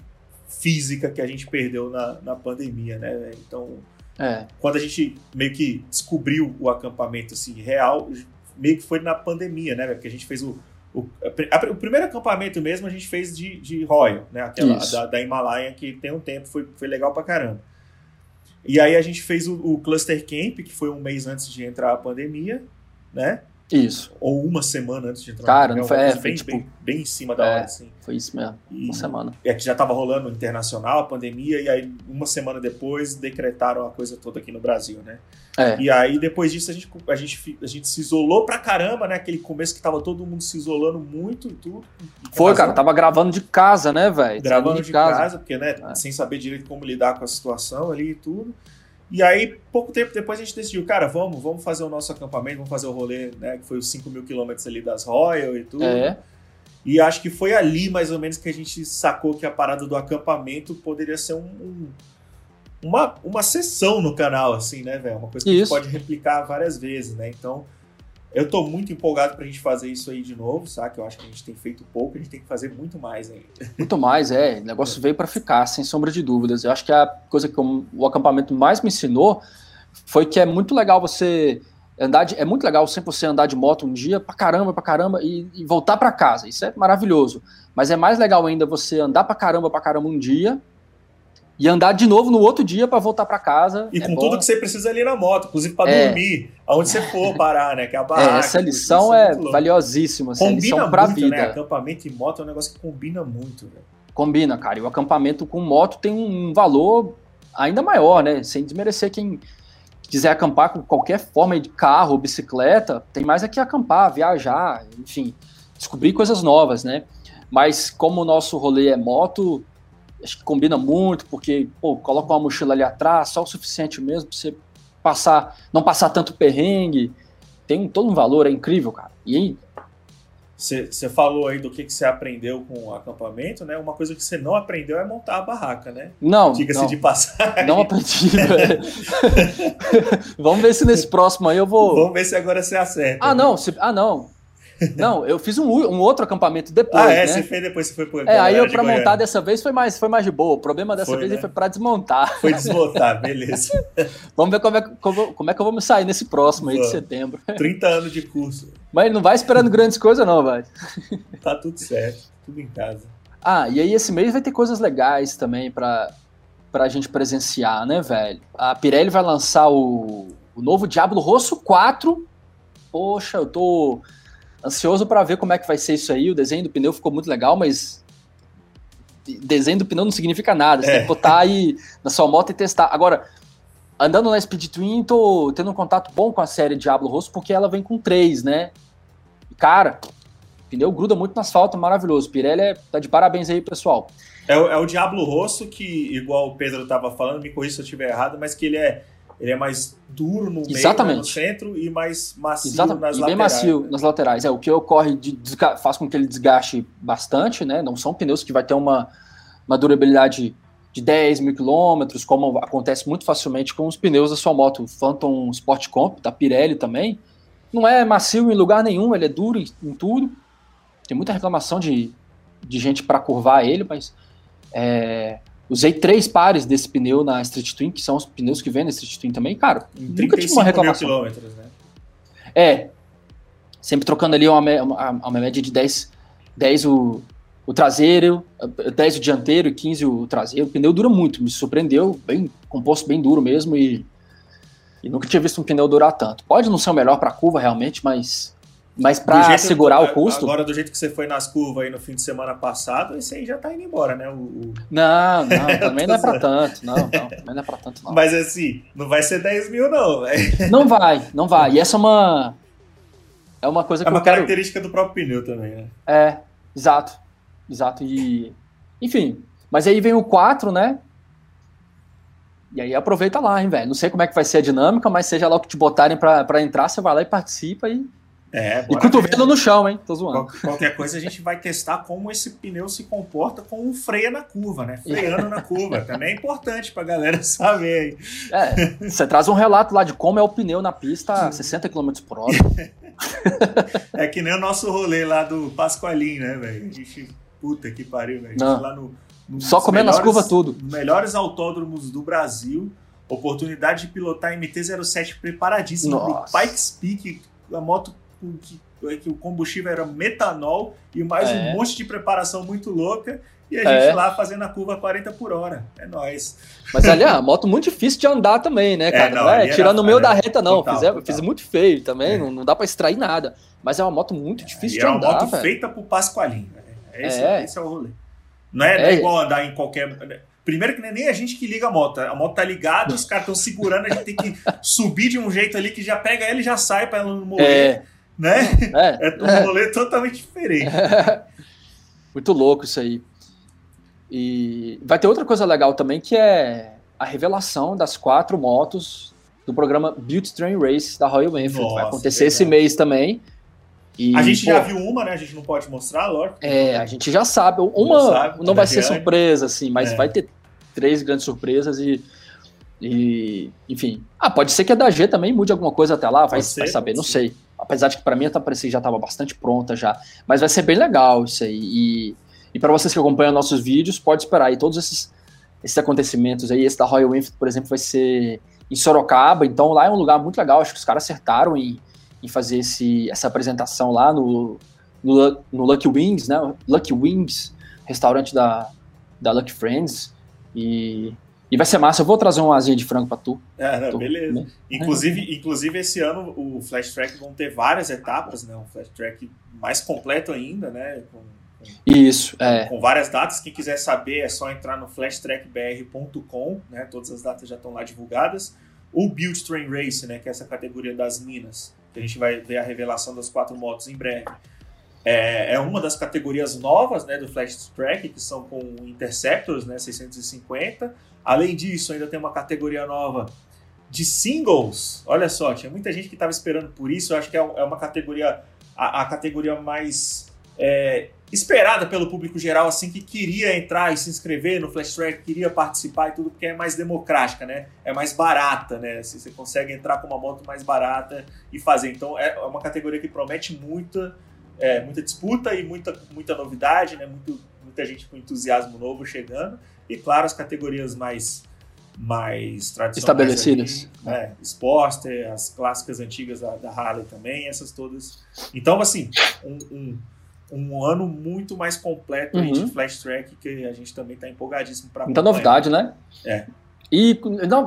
física que a gente perdeu na, na pandemia, né? Então, é. quando a gente meio que descobriu o acampamento assim real, meio que foi na pandemia, né? Porque a gente fez o, o, a, o primeiro acampamento mesmo a gente fez de, de Royal, né? Aquela da, da, Himalaia que tem um tempo, foi, foi legal pra caramba. E aí a gente fez o, o Cluster Camp, que foi um mês antes de entrar a pandemia, né? Isso. Ou uma semana antes de entrar Cara, no não foi, é, foi bem, tipo, bem, bem em cima da é, hora, assim. Foi isso mesmo, E, uma semana. e aqui já estava rolando internacional, a pandemia, e aí uma semana depois decretaram a coisa toda aqui no Brasil, né? É, E aí depois disso a gente, a gente, a gente se isolou pra caramba, né? Aquele começo que tava todo mundo se isolando muito e tudo. E foi, cara, tava gravando de casa, né, velho? gravando Saindo de casa, porque, né, É. sem saber direito como lidar com a situação ali e tudo. E aí, pouco tempo depois, a gente decidiu, cara, vamos, vamos fazer o nosso acampamento, vamos fazer o rolê, né, que foi os 5 mil quilômetros ali das Royal e tudo. É, E acho que foi ali, mais ou menos, que a gente sacou que a parada do acampamento poderia ser um, um- uma, uma sessão no canal, assim, né, velho? Uma coisa que a gente Isso. pode replicar várias vezes, né? Então, eu tô muito empolgado pra gente fazer isso aí de novo, saca? Eu acho que a gente tem feito pouco, a gente tem que fazer muito mais ainda. muito mais, é. O negócio veio pra ficar, sem sombra de dúvidas. Eu acho que a coisa que o acampamento mais me ensinou foi que é muito legal você andar de, é muito legal sempre você andar de moto um dia pra caramba, pra caramba e, e voltar pra casa. Isso é maravilhoso. Mas é mais legal ainda você andar pra caramba, pra caramba um dia e andar de novo no outro dia pra voltar pra casa. E É com bom. tudo que você precisa ali na moto, inclusive pra É. dormir, aonde você for parar, né? Que é a É, barraca. essa tudo lição é louco. valiosíssima, essa Combina lição pra muito, vida. né? Acampamento e moto é um negócio que combina muito, velho. Combina, cara. E o acampamento com moto tem um valor ainda maior, né? Sem desmerecer quem quiser acampar com qualquer forma de carro ou bicicleta, tem mais aqui acampar, viajar, enfim, descobrir coisas novas, né? Mas como o nosso rolê é moto, acho que combina muito, porque, pô, coloca uma mochila ali atrás, só o suficiente mesmo pra você passar, não passar tanto perrengue. Tem todo um valor, é incrível, cara. E aí, Você falou aí do que, que você aprendeu com o acampamento, né? Uma coisa que você não aprendeu é montar a barraca, né? não, Diga-se de passagem. Não aprendi, (laughs) velho. (laughs) Vamos ver se nesse próximo aí eu vou. Vamos ver se agora você acerta. Ah, não. se- Ah, não. Não, eu fiz um, um outro acampamento depois, Ah, é? né? Você fez depois, você foi por É, aí eu de pra Goiânia. montar dessa vez foi mais, foi mais de boa. O problema dessa Foi, vez né? foi pra desmontar. Foi desmontar, beleza. (laughs) Vamos ver como é, que- como, como é que eu vou me sair nesse próximo aí de Vamos. setembro. 30 anos de curso. Mas não vai esperando grandes coisas, não, velho. (laughs) Tá tudo certo. Tudo em casa. Ah, e aí esse mês vai ter coisas legais também pra, pra gente presenciar, né, velho? A Pirelli vai lançar o, o novo Diablo Rosso 4. Poxa, eu tô ansioso pra ver como é que vai ser isso aí. O desenho do pneu ficou muito legal, mas desenho do pneu não significa nada. Você É. tem que botar aí na sua moto e testar. Agora, andando na Speed Twin, tô tendo um contato bom com a série Diablo Rosso, porque ela vem com três, né? E, Cara, o pneu gruda muito no asfalto, maravilhoso. Pirelli é, tá de parabéns aí, pessoal. É, o- é o Diablo Rosso que, igual o Pedro tava falando, me corrija se eu estiver errado, mas que ele é, ele é mais duro no meio, Exatamente. né, no centro e mais macio Exatamente. nas e laterais. bem macio né? nas laterais. É, o que ocorre de faz com que ele desgaste bastante, né? Não são pneus que vai ter uma, uma durabilidade de 10 mil quilômetros, como acontece muito facilmente com os pneus da sua moto. O Phantom Sport Comp, da Pirelli também. Não é macio em lugar nenhum, ele é duro em, em tudo. Tem muita reclamação de, de gente para curvar ele, mas é, usei três pares desse pneu na Street Twin, que são os pneus que vem na Street Twin também, cara. Nunca tive 35 uma mil reclamação. quilômetros, né? É. Sempre trocando ali uma, uma, uma média de 10, 10 o, o traseiro, 10 o dianteiro e 15 o traseiro. O pneu dura muito, me surpreendeu, bem composto bem duro mesmo e, e nunca tinha visto um pneu durar tanto. Pode não ser o melhor para curva realmente, mas mas para segurar o custo. Agora, do jeito que você foi nas curvas aí no fim de semana passado, esse aí já tá indo embora, né? O, o- Não, não, (laughs) também não é para tanto, não, não, também não é para tanto não. Mas assim, não vai ser 10 mil, não, velho. Não vai, não vai. E essa é uma é uma coisa que É uma eu quero característica do próprio pneu também, né? É, exato. Exato. E. Enfim. Mas aí vem o 4, né? E aí aproveita lá, hein, velho. Não sei como é que vai ser a dinâmica, mas seja lá o que te botarem pra entrar, você vai lá e participa e. É, E cotovelo no chão, hein? Tô zoando. Qual- Qualquer coisa a gente vai testar como esse pneu se comporta com um freio na curva, né? Freando na curva. Também é importante pra galera (laughs) saber. É, você traz um relato lá de como é o pneu na pista a 60 km por hora. (laughs) É que nem o nosso rolê lá do Pascoalim, né, velho? A gente. Puta que pariu, velho. A gente Não. lá no. Só comendo as curvas tudo. Melhores autódromos do Brasil. Oportunidade de pilotar MT-07 preparadíssimo pro. Pikes Peak. A moto que, que o combustível era metanol e mais É. um monte de preparação muito louca. e a gente é. lá fazendo a curva 40 por hora. É nóis. Mas ali é uma moto muito difícil de andar também, né, é, cara? É, não, não é tirando no meio da reta, não. Total, fiz, total. fiz muito feio também, é. não, não, dá para extrair nada. Mas é uma moto muito difícil de andar. É uma moto véio. feita pro Pascoalinho. É esse, é. esse é o rolê. Não é, é, igual andar em qualquer. Primeiro que não é nem a gente que liga a moto. A moto tá ligada, os caras estão segurando, a gente tem que (laughs) subir de um jeito ali que já pega ela e já sai para ela não morrer. É. Né? É, (laughs) é um rolê totalmente diferente. (laughs) Muito louco isso aí. E vai ter outra coisa legal também que é a revelação das quatro motos do programa Build Train Race da Royal Enfield. Nossa, vai acontecer esse mês também. E, a gente pô, já viu uma, né? A gente não pode mostrar, lógico. É, a gente já sabe. Uma não, sabe, não vai ser surpresa, assim, mas é. vai ter três grandes surpresas e, e. Enfim. Ah, pode ser que a da G também mude alguma coisa até lá, vai, ser, vai saber, não sei. Apesar de que para mim a parecia já estava bastante pronta já. Mas vai ser bem legal isso aí. E e para vocês que acompanham nossos vídeos, pode esperar aí todos esses, esses acontecimentos aí. Esse da Royal Enfield, por exemplo, vai ser em Sorocaba, então lá é um lugar muito legal. Acho que os caras acertaram em, em fazer esse, essa apresentação lá no, no, no Lucky Wings, né? Lucky Wings, restaurante da, da Lucky Friends. E, e vai ser massa. Eu vou trazer uma asinha de frango para tu. É, tu, beleza. Né? Inclusive, é. inclusive, esse ano o Flash Track vão ter várias etapas, né? Um Flash Track mais completo ainda, né? Com isso, é. Com várias datas. Quem quiser saber é só entrar no flashtrackbr.com, né? Todas as datas já estão lá divulgadas. O Build Train Race, né? Que é essa categoria das minas, que a gente vai ver a revelação das quatro motos em breve. É, é uma das categorias novas, né? Do Flash Track, que são com Interceptors, né? 650. Além disso, ainda tem uma categoria nova de singles. Olha só, tinha muita gente que estava esperando por isso. Eu acho que é, é uma categoria, a, a categoria mais é, esperada pelo público geral, assim, que queria entrar e se inscrever no Flash Track, queria participar e tudo, porque é mais democrática, né? É mais barata, né? Assim, você consegue entrar com uma moto mais barata e fazer. Então é uma categoria que promete muita, é, muita disputa e muita, muita novidade, né? Muito, muita gente com entusiasmo novo chegando. E claro, as categorias mais mais tradicionais. Estabelecidas. Ali, né? Sportster, as clássicas antigas da, da Harley também, essas todas. Então, assim, um, um um ano muito mais completo uhum. de Flash Track que a gente também está empolgadíssimo para Muita novidade, né? É. E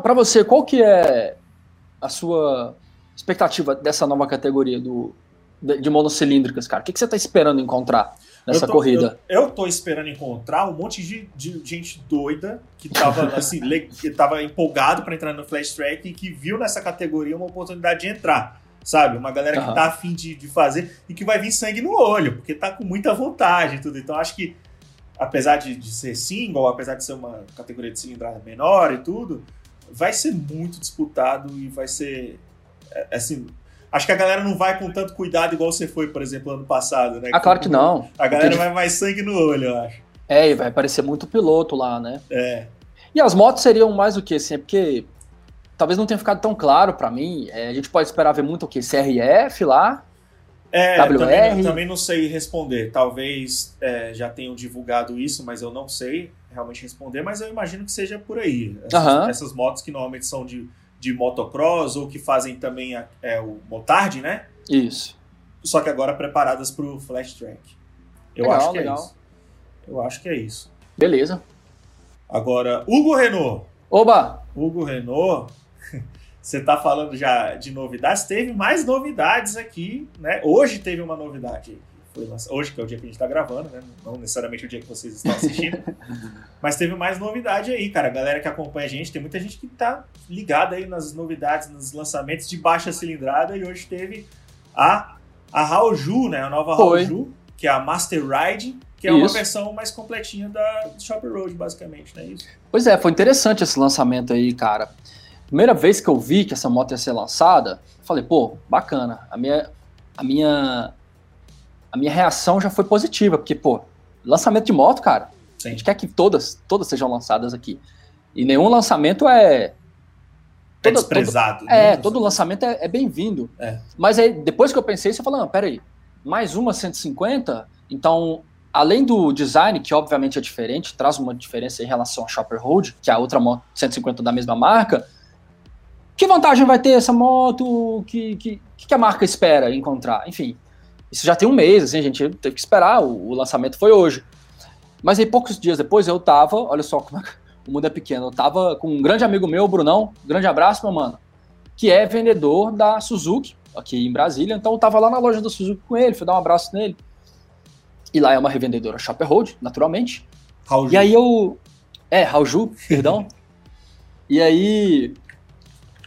para você, qual que é a sua expectativa dessa nova categoria do, de monocilíndricas, cara? O que, que você está esperando encontrar nessa eu tô, corrida? Eu, eu tô esperando encontrar um monte de, de gente doida que tava, (laughs) assim, que tava empolgado para entrar no Flash Track e que viu nessa categoria uma oportunidade de entrar sabe? Uma galera que uhum. tá afim de, de fazer e que vai vir sangue no olho, porque tá com muita vontade e tudo. Então acho que, apesar de, de ser single, apesar de ser uma categoria de cilindrada menor e tudo, vai ser muito disputado e vai ser, é, assim, Acho que a galera não vai com tanto cuidado igual você foi, por exemplo, ano passado, né? Ah, claro que não. A galera vai mais sangue no olho, eu acho. É, e vai aparecer muito piloto lá, né? É. E as motos seriam mais o que, assim? É porque talvez não tenha ficado tão claro para mim. É, a gente pode esperar ver muito o que? CRF lá? É, WR? Também, também não sei responder. Talvez é, já tenham divulgado isso, mas eu não sei realmente responder. Mas eu imagino que seja por aí. Essas, uhum. essas motos que normalmente são de, de motocross ou que fazem também a, é, o motard, né? Isso. Só que agora preparadas para o flash track. Eu legal, acho que é legal. é isso. Eu acho que é isso. Beleza. Agora, Hugo Renault. Oba! Hugo Renault (laughs) você está falando já de novidades, teve mais novidades aqui, né? Hoje teve uma novidade. Foi hoje, que é o dia que a gente está gravando, né? Não necessariamente o dia que vocês estão assistindo. (laughs) mas teve mais novidade aí, cara. A galera que acompanha a gente, tem muita gente que está ligada aí nas novidades, nos lançamentos de baixa cilindrada. E hoje teve a, a Raoju, né? A nova Raoju, que é a Master Ride, que é Isso. uma versão mais completinha da Shop Road, basicamente, não é isso? Pois é, foi interessante esse lançamento aí, cara. Primeira vez que eu vi que essa moto ia ser lançada, falei, pô, bacana. A minha, a minha, a minha reação já foi positiva, porque, pô, lançamento de moto, cara, Sim. a gente quer que todas, todas sejam lançadas aqui. E nenhum lançamento é. Todo, é desprezado. Todo, né? É, todo lançamento é, é bem-vindo. É. Mas aí, depois que eu pensei, você falou, não, peraí, mais uma 150, então além do design, que obviamente é diferente, traz uma diferença em relação à Shopper Road, que é a outra moto 150 da mesma marca, que vantagem vai ter essa moto? Que, que, que a marca espera encontrar? Enfim, isso já tem um mês, assim, a gente teve que esperar, o, o lançamento foi hoje. Mas aí, poucos dias depois, eu tava, olha só como é (laughs) o mundo é pequeno, eu tava com um grande amigo meu, o Brunão, grande abraço, meu mano, que é vendedor da Suzuki, aqui em Brasília, então eu tava lá na loja da Suzuki com ele, fui dar um abraço nele. E lá é uma revendedora Shopper Road, naturalmente. Raul E aí eu. É, Rauju, perdão. (laughs) e aí.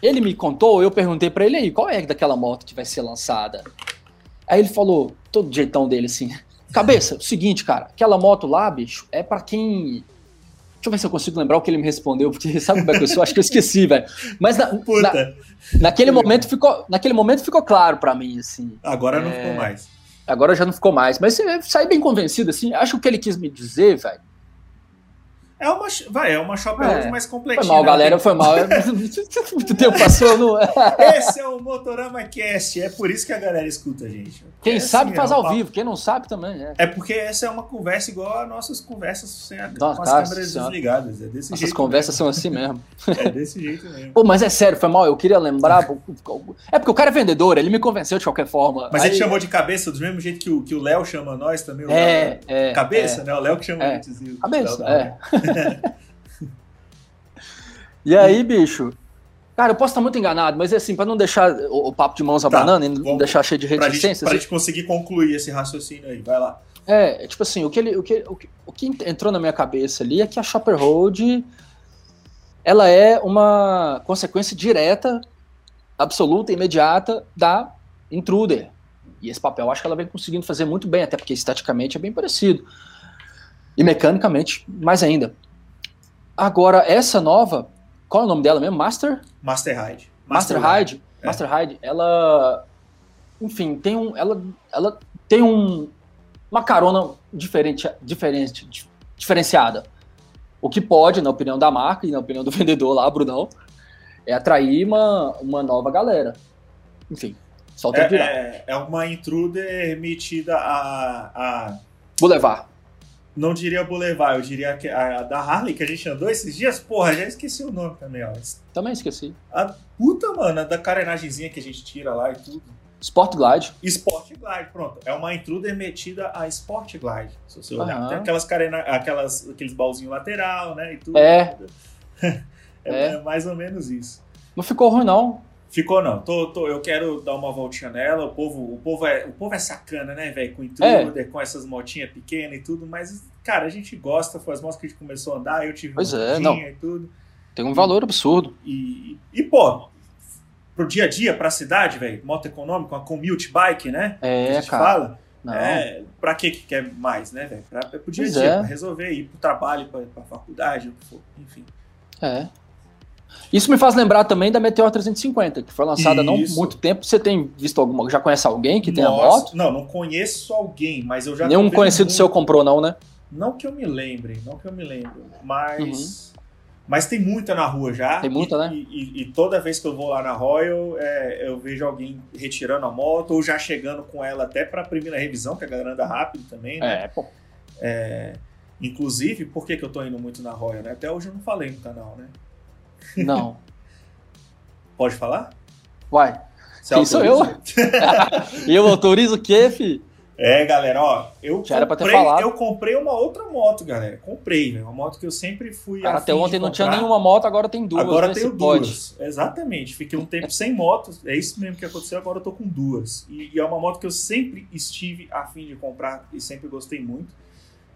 Ele me contou, eu perguntei pra ele aí, qual é daquela moto que vai ser lançada? Aí ele falou, todo jeitão dele assim. (laughs) Cabeça, o seguinte, cara, aquela moto lá, bicho, é pra quem. Deixa eu ver se eu consigo lembrar o que ele me respondeu, porque (laughs) sabe como é que eu sou? Acho que eu esqueci, velho. Mas na- na- naquele, momento ficou, naquele momento ficou claro pra mim, assim. agora não É. ficou mais. Agora já não ficou mais. Mas eu saí bem convencido, assim. Acho que o que ele quis me dizer, velho. É uma, vai, é uma Shopper É, mais completinha. Foi mal, né? galera, foi mal. (laughs) Muito tempo passou no. Esse é o Motorama Cast, é por isso que a galera escuta a gente. Quem É sabe assim, faz é ao papo- vivo, quem não sabe também, né? É porque essa é uma conversa igual a nossas conversas sem a, Nossa, com as cara, câmeras senhora. desligadas. É desse Nossas conversas são assim mesmo. mesmo. É desse jeito mesmo. Pô, mas é sério, foi mal. Eu queria lembrar. É porque o cara é vendedor, ele me convenceu de qualquer forma. Mas Aí- ele chamou de cabeça do mesmo jeito que o que o Léo chama nós também. O É, Léo- é. Cabeça, é. né? O Léo que chama É. a gente de- Cabeça, é. (laughs) e aí, bicho. Cara, eu posso estar muito enganado, mas é assim, pra não deixar o, o papo de mãos à Tá, banana e não vamos- deixar cheio de Pra gente, reticências. pra gente conseguir concluir esse raciocínio aí, vai lá. É, tipo assim, o que, ele, o, que, o, que, o que entrou na minha cabeça ali é que a Shopper ela é uma consequência direta, absoluta, imediata da Intruder. E esse papel eu acho que ela vem conseguindo fazer muito bem, até porque esteticamente é bem parecido. E mecanicamente, mais ainda. Agora, essa nova, qual é o nome dela mesmo? Master? Master. Master Hyde, É. Master Hyde, ela, enfim, tem um, ela, ela tem um, uma carona diferente, diferente, di- diferenciada. O que pode, na opinião da marca e na opinião do (laughs) vendedor lá, Brunão, é atrair uma, uma nova galera. Enfim, só o tempo dirá. É, é, é uma intruder metida a, a. Boulevard. Não diria Boulevard, eu diria a, a da Harley que a gente andou esses dias. Porra, já esqueci o nome também, ó. Também esqueci. A puta, mano, a da carenagemzinha que a gente tira lá e tudo. Sport Glide. Sport Glide, pronto. É uma intruder metida a Sport Glide. Se você olhar, Aham. tem aquelas carena, aquelas, aqueles baúzinhos lateral, né? E tudo. É. (laughs) é, É. é mais ou menos isso. Não ficou ruim, não. Ficou não. Tô, tô, eu quero dar uma voltinha nela. O povo, o povo é, o povo é sacana, né, velho? Com intruder, com essas motinhas pequenas e tudo, mas cara, a gente gosta, foi as motos que a gente começou a andar, eu tive Pois uma é, rodinha e tudo. Tem um valor absurdo. E, e pô, pro dia a dia, pra cidade, velho, moto econômica, uma commute bike, né? que a É, gente cara. fala. Não. É, pra que que quer mais, né, velho? É pro dia a dia, é. pra resolver, ir pro trabalho, pra, pra faculdade, enfim. É. Isso me faz lembrar também da Meteor 350, que foi lançada há não muito tempo. Você tem visto alguma? Já conhece alguém que tem a moto? Não, não conheço alguém, mas eu já Nenhum conhecido muito. seu comprou, não, né? Não que eu me lembre, não que eu me lembre, mas. Mas tem muita na rua já. Uhum. Tem muita, e, né? E, e- toda vez que eu vou lá na Royal, é, eu vejo alguém retirando a moto ou já chegando com ela até pra primeira revisão, que a galera anda rápido também, né? É, pô. Inclusive, por que, que eu tô indo muito na Royal, né? Até hoje eu não falei no canal, né? Não. Pode falar? Vai. Você Quem sou eu? (laughs) Eu autorizo o quê, fi? É, galera, ó, eu Já era pra ter comprei, eu comprei uma outra moto, galera. Comprei, velho, uma moto que eu sempre fui Cara, até ontem não tinha nenhuma moto, agora tem duas. Agora tenho pode. duas. Exatamente. Fiquei um tempo sem motos. É isso mesmo que aconteceu. Agora eu tô com duas. E, e é uma moto que eu sempre estive a fim de comprar e sempre gostei muito.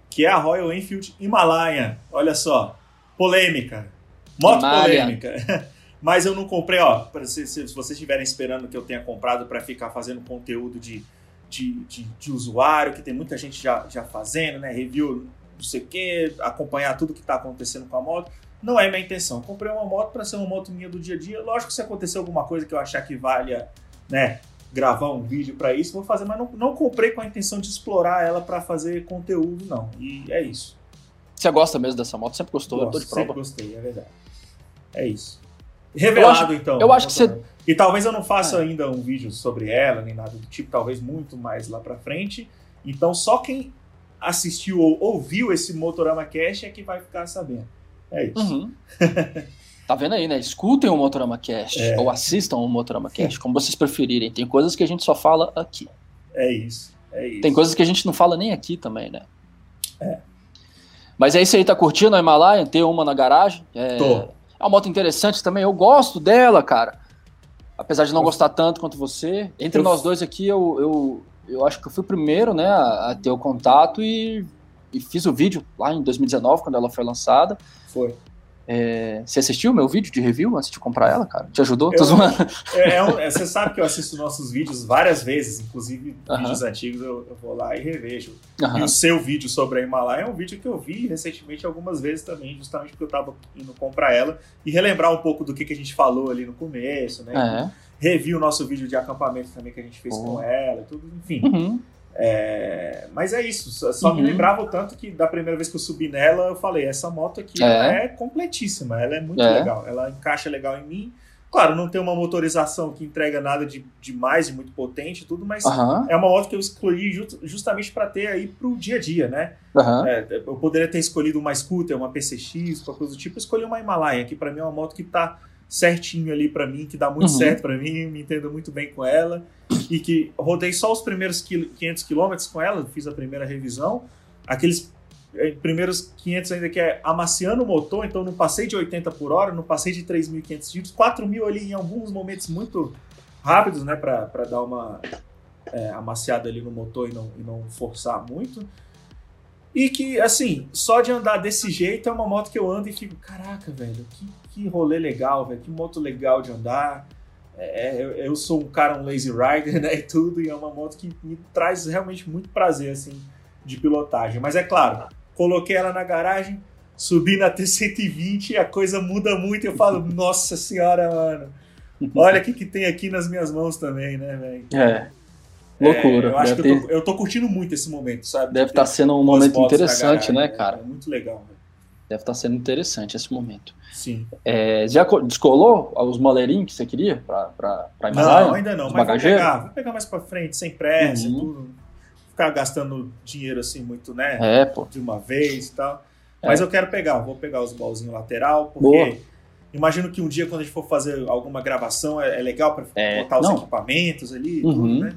Que é a Royal Enfield Himalayan. Olha só. Polêmica. Moto Himalayan. polêmica. (laughs) Mas eu não comprei, ó. Se, se, vocês estiverem esperando que eu tenha comprado para ficar fazendo conteúdo de, de, de, de usuário, que tem muita gente já, já fazendo, né? Review, não sei o quê, acompanhar tudo que tá acontecendo com a moto. Não é minha intenção. Comprei uma moto para ser uma moto minha do dia a dia. Lógico que se acontecer alguma coisa que eu achar que valha, né, gravar um vídeo para isso, vou fazer, mas não, não comprei com a intenção de explorar ela para fazer conteúdo, não. E é isso. Você gosta mesmo dessa moto? Sempre gostou, eu tô Gosto, de sempre prova. gostei, é verdade. É isso. Revelado, então. eu acho que você- E talvez eu não faça É. ainda um vídeo sobre ela, nem nada do tipo, talvez muito mais lá pra frente. Então só quem assistiu ou ouviu esse Motorama Cash é que vai ficar sabendo. É isso. Uhum. (laughs) tá vendo aí, né? Escutem o Motorama Cast É. ou assistam o Motorama Cast, como vocês preferirem. Tem coisas que a gente só fala aqui. É isso. É isso. Tem coisas que a gente não fala nem aqui também, né? É. Mas é isso aí, tá curtindo a Himalaia? Ter uma na garagem? É, Tô. É uma moto interessante também, eu gosto dela, cara. Apesar de não gostar tanto quanto você. Entre Eu- nós dois aqui, eu, eu, eu acho que eu fui o primeiro, né, a, a ter o contato e, e fiz o vídeo lá em 2019, quando ela foi lançada. Foi. É, você assistiu o meu vídeo de review antes de comprar ela, cara? Te ajudou? Eu- Tô zoando. (laughs) É, é é, você sabe que eu assisto nossos vídeos várias vezes, inclusive Aham. vídeos antigos eu, eu vou lá e revejo. E Aham. o seu vídeo sobre a Himalaia é um vídeo que eu vi recentemente algumas vezes também, justamente porque eu tava indo comprar ela e relembrar um pouco do que, que a gente falou ali no começo, né? É. Revi o nosso vídeo de acampamento também que a gente fez Oh. com ela e tudo, enfim. Uhum. É, mas é isso, só, só me Uhum. lembrava o tanto que da primeira vez que eu subi nela, eu falei, essa moto aqui É. é completíssima, ela é muito É. legal, ela encaixa legal em mim. Claro, não tem uma motorização que entrega nada de demais, de muito potente e tudo, mas Aham. é uma moto que eu escolhi ju- justamente para ter aí pro dia a dia, né? Aham. É, eu poderia ter escolhido uma scooter, uma PCX, qualquer coisa do tipo, eu escolhi uma Himalaia, que para mim é uma moto que tá certinho ali para mim, que dá muito Uhum. certo para mim, me entendo muito bem com ela e que rodei só os primeiros quil- 500 quilômetros com ela, fiz a primeira revisão, aqueles eh, primeiros 500 ainda que é amaciando o motor, então não passei de 80 por hora, não passei de 3.500 giros, 4.000 ali em alguns momentos muito rápidos, né, para dar uma é, amaciada ali no motor e não, e não forçar muito. E que, assim, só de andar desse jeito é uma moto que eu ando e fico, caraca, velho, que, que rolê legal, velho, que moto legal de andar. É, eu, eu sou um cara, um lazy rider, (laughs) né, e tudo, e é uma moto que me traz realmente muito prazer, assim, de pilotagem. Mas é claro, coloquei ela na garagem, subi na T120 e a coisa muda muito. Eu falo, (laughs) nossa senhora, mano, olha o que, que tem aqui nas minhas mãos também, né, velho. É. Loucura. É, eu acho que eu ter- tô, eu tô curtindo muito esse momento, sabe? deve De estar ter sendo um momento interessante, garagem, né, cara? É muito legal, velho. Deve estar sendo interessante esse momento. Sim. É, já co- descolou os moleirinhos que você queria pra Himalaia? Não, ainda não, Os mas vou pegar, vou pegar mais pra frente, sem pressa, Uhum. tudo. Ficar gastando dinheiro assim muito, né? É, pô. De uma vez e tal. É. Mas eu quero pegar, vou pegar os bolzinhos lateral, porque Boa. imagino que um dia quando a gente for fazer alguma gravação é, é legal pra É, botar os não. equipamentos ali Uhum. tudo, né?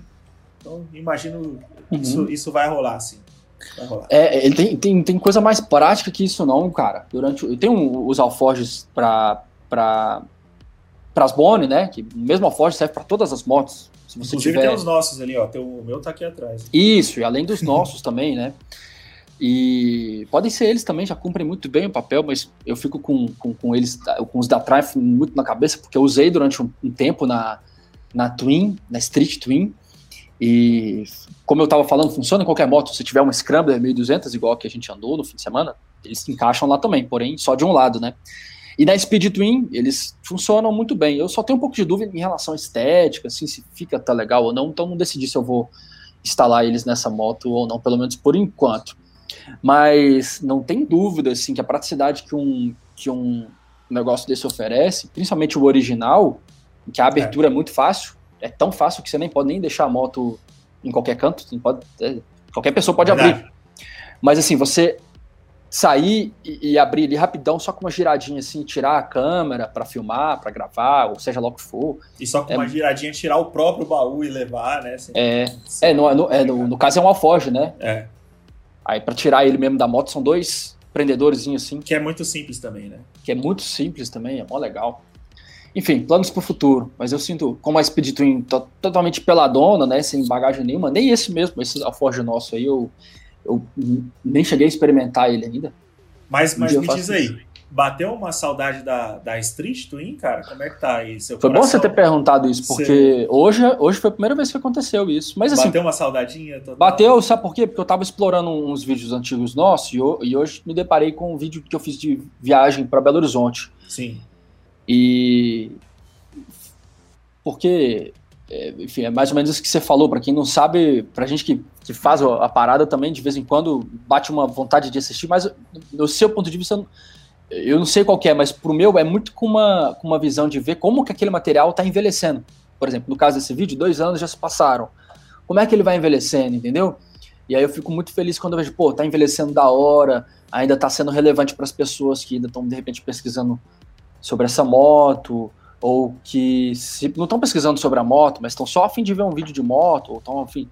Então, imagino Uhum. isso, isso vai rolar, sim. Rolar. É, ele tem, tem, tem coisa mais prática que isso não, cara. Durante, o- tem um- os alforjes para para as Bone, né? Que o mesmo alforje serve para todas as motos. Se você Inclusive tiver tem os nossos ali, ó. Tem o meu tá aqui atrás. isso e além dos nossos (laughs) também, né? E podem ser eles também, já cumprem muito bem o papel, mas eu fico com, com, com eles, com os da Triumph muito na cabeça, porque eu usei durante um, um tempo na, na Twin, na Street Twin, e como eu estava falando, funciona em qualquer moto. Se tiver uma Scrambler 1200, igual que a gente andou no fim de semana, eles se encaixam lá também, porém só de um lado, né? E na Speed Twin, eles funcionam muito bem. Eu só tenho um pouco de dúvida em relação à estética, assim, se fica tá legal ou não, então não decidi se eu vou instalar eles nessa moto ou não, pelo menos por enquanto. Mas não tem dúvida, assim, que a praticidade que um, que um negócio desse oferece, principalmente o original, que a abertura é. muito fácil, é tão fácil que você nem pode nem deixar a moto em qualquer canto, pode, é, qualquer pessoa pode Verdade. abrir. Mas assim, você sair e, e abrir ele rapidão, só com uma giradinha assim, tirar a câmera para filmar, para gravar, ou seja lá o que for. E só com É- uma giradinha tirar o próprio baú e levar, né? Sem- É, sem- é, no, no, é, no, no caso é um alforge, né? É, Aí para tirar ele mesmo da moto são dois prendedorzinhos assim, que é muito simples também, né? que é muito simples também, é mó legal. Enfim, planos pro futuro, mas eu sinto, como a Speed Twin to- totalmente peladona, né, sem bagagem nenhuma, nem esse mesmo, esse alforge nosso aí, eu, eu nem cheguei a experimentar ele ainda. Mas, Um mas me diz aí, bateu uma saudade da, da Street Twin, cara? Como é que tá aí seu Foi bom coração? você ter perguntado isso, porque hoje, hoje foi a primeira vez que aconteceu isso. Mas assim, Bateu uma saudadinha? total? bateu, sabe por quê? Porque eu tava explorando uns vídeos antigos nossos e, e hoje me deparei com um vídeo que eu fiz de viagem para Belo Horizonte. Sim. E. Porque, é, enfim, é mais ou menos isso que você falou. Para quem não sabe, pra gente que, que faz a parada também, de vez em quando bate uma vontade de assistir, mas do seu ponto de vista, eu não- sei qual é, mas pro meu é muito com uma, com uma visão de ver como que aquele material tá envelhecendo. Por exemplo, no caso desse vídeo, dois anos já se passaram. Como é que ele vai envelhecendo, entendeu? E aí eu fico muito feliz quando eu vejo, pô, tá envelhecendo da hora, ainda tá sendo relevante para as pessoas que ainda estão, de repente, pesquisando sobre essa moto, ou que se- não estão pesquisando sobre a moto, mas estão só a fim de ver um vídeo de moto, ou estão a fim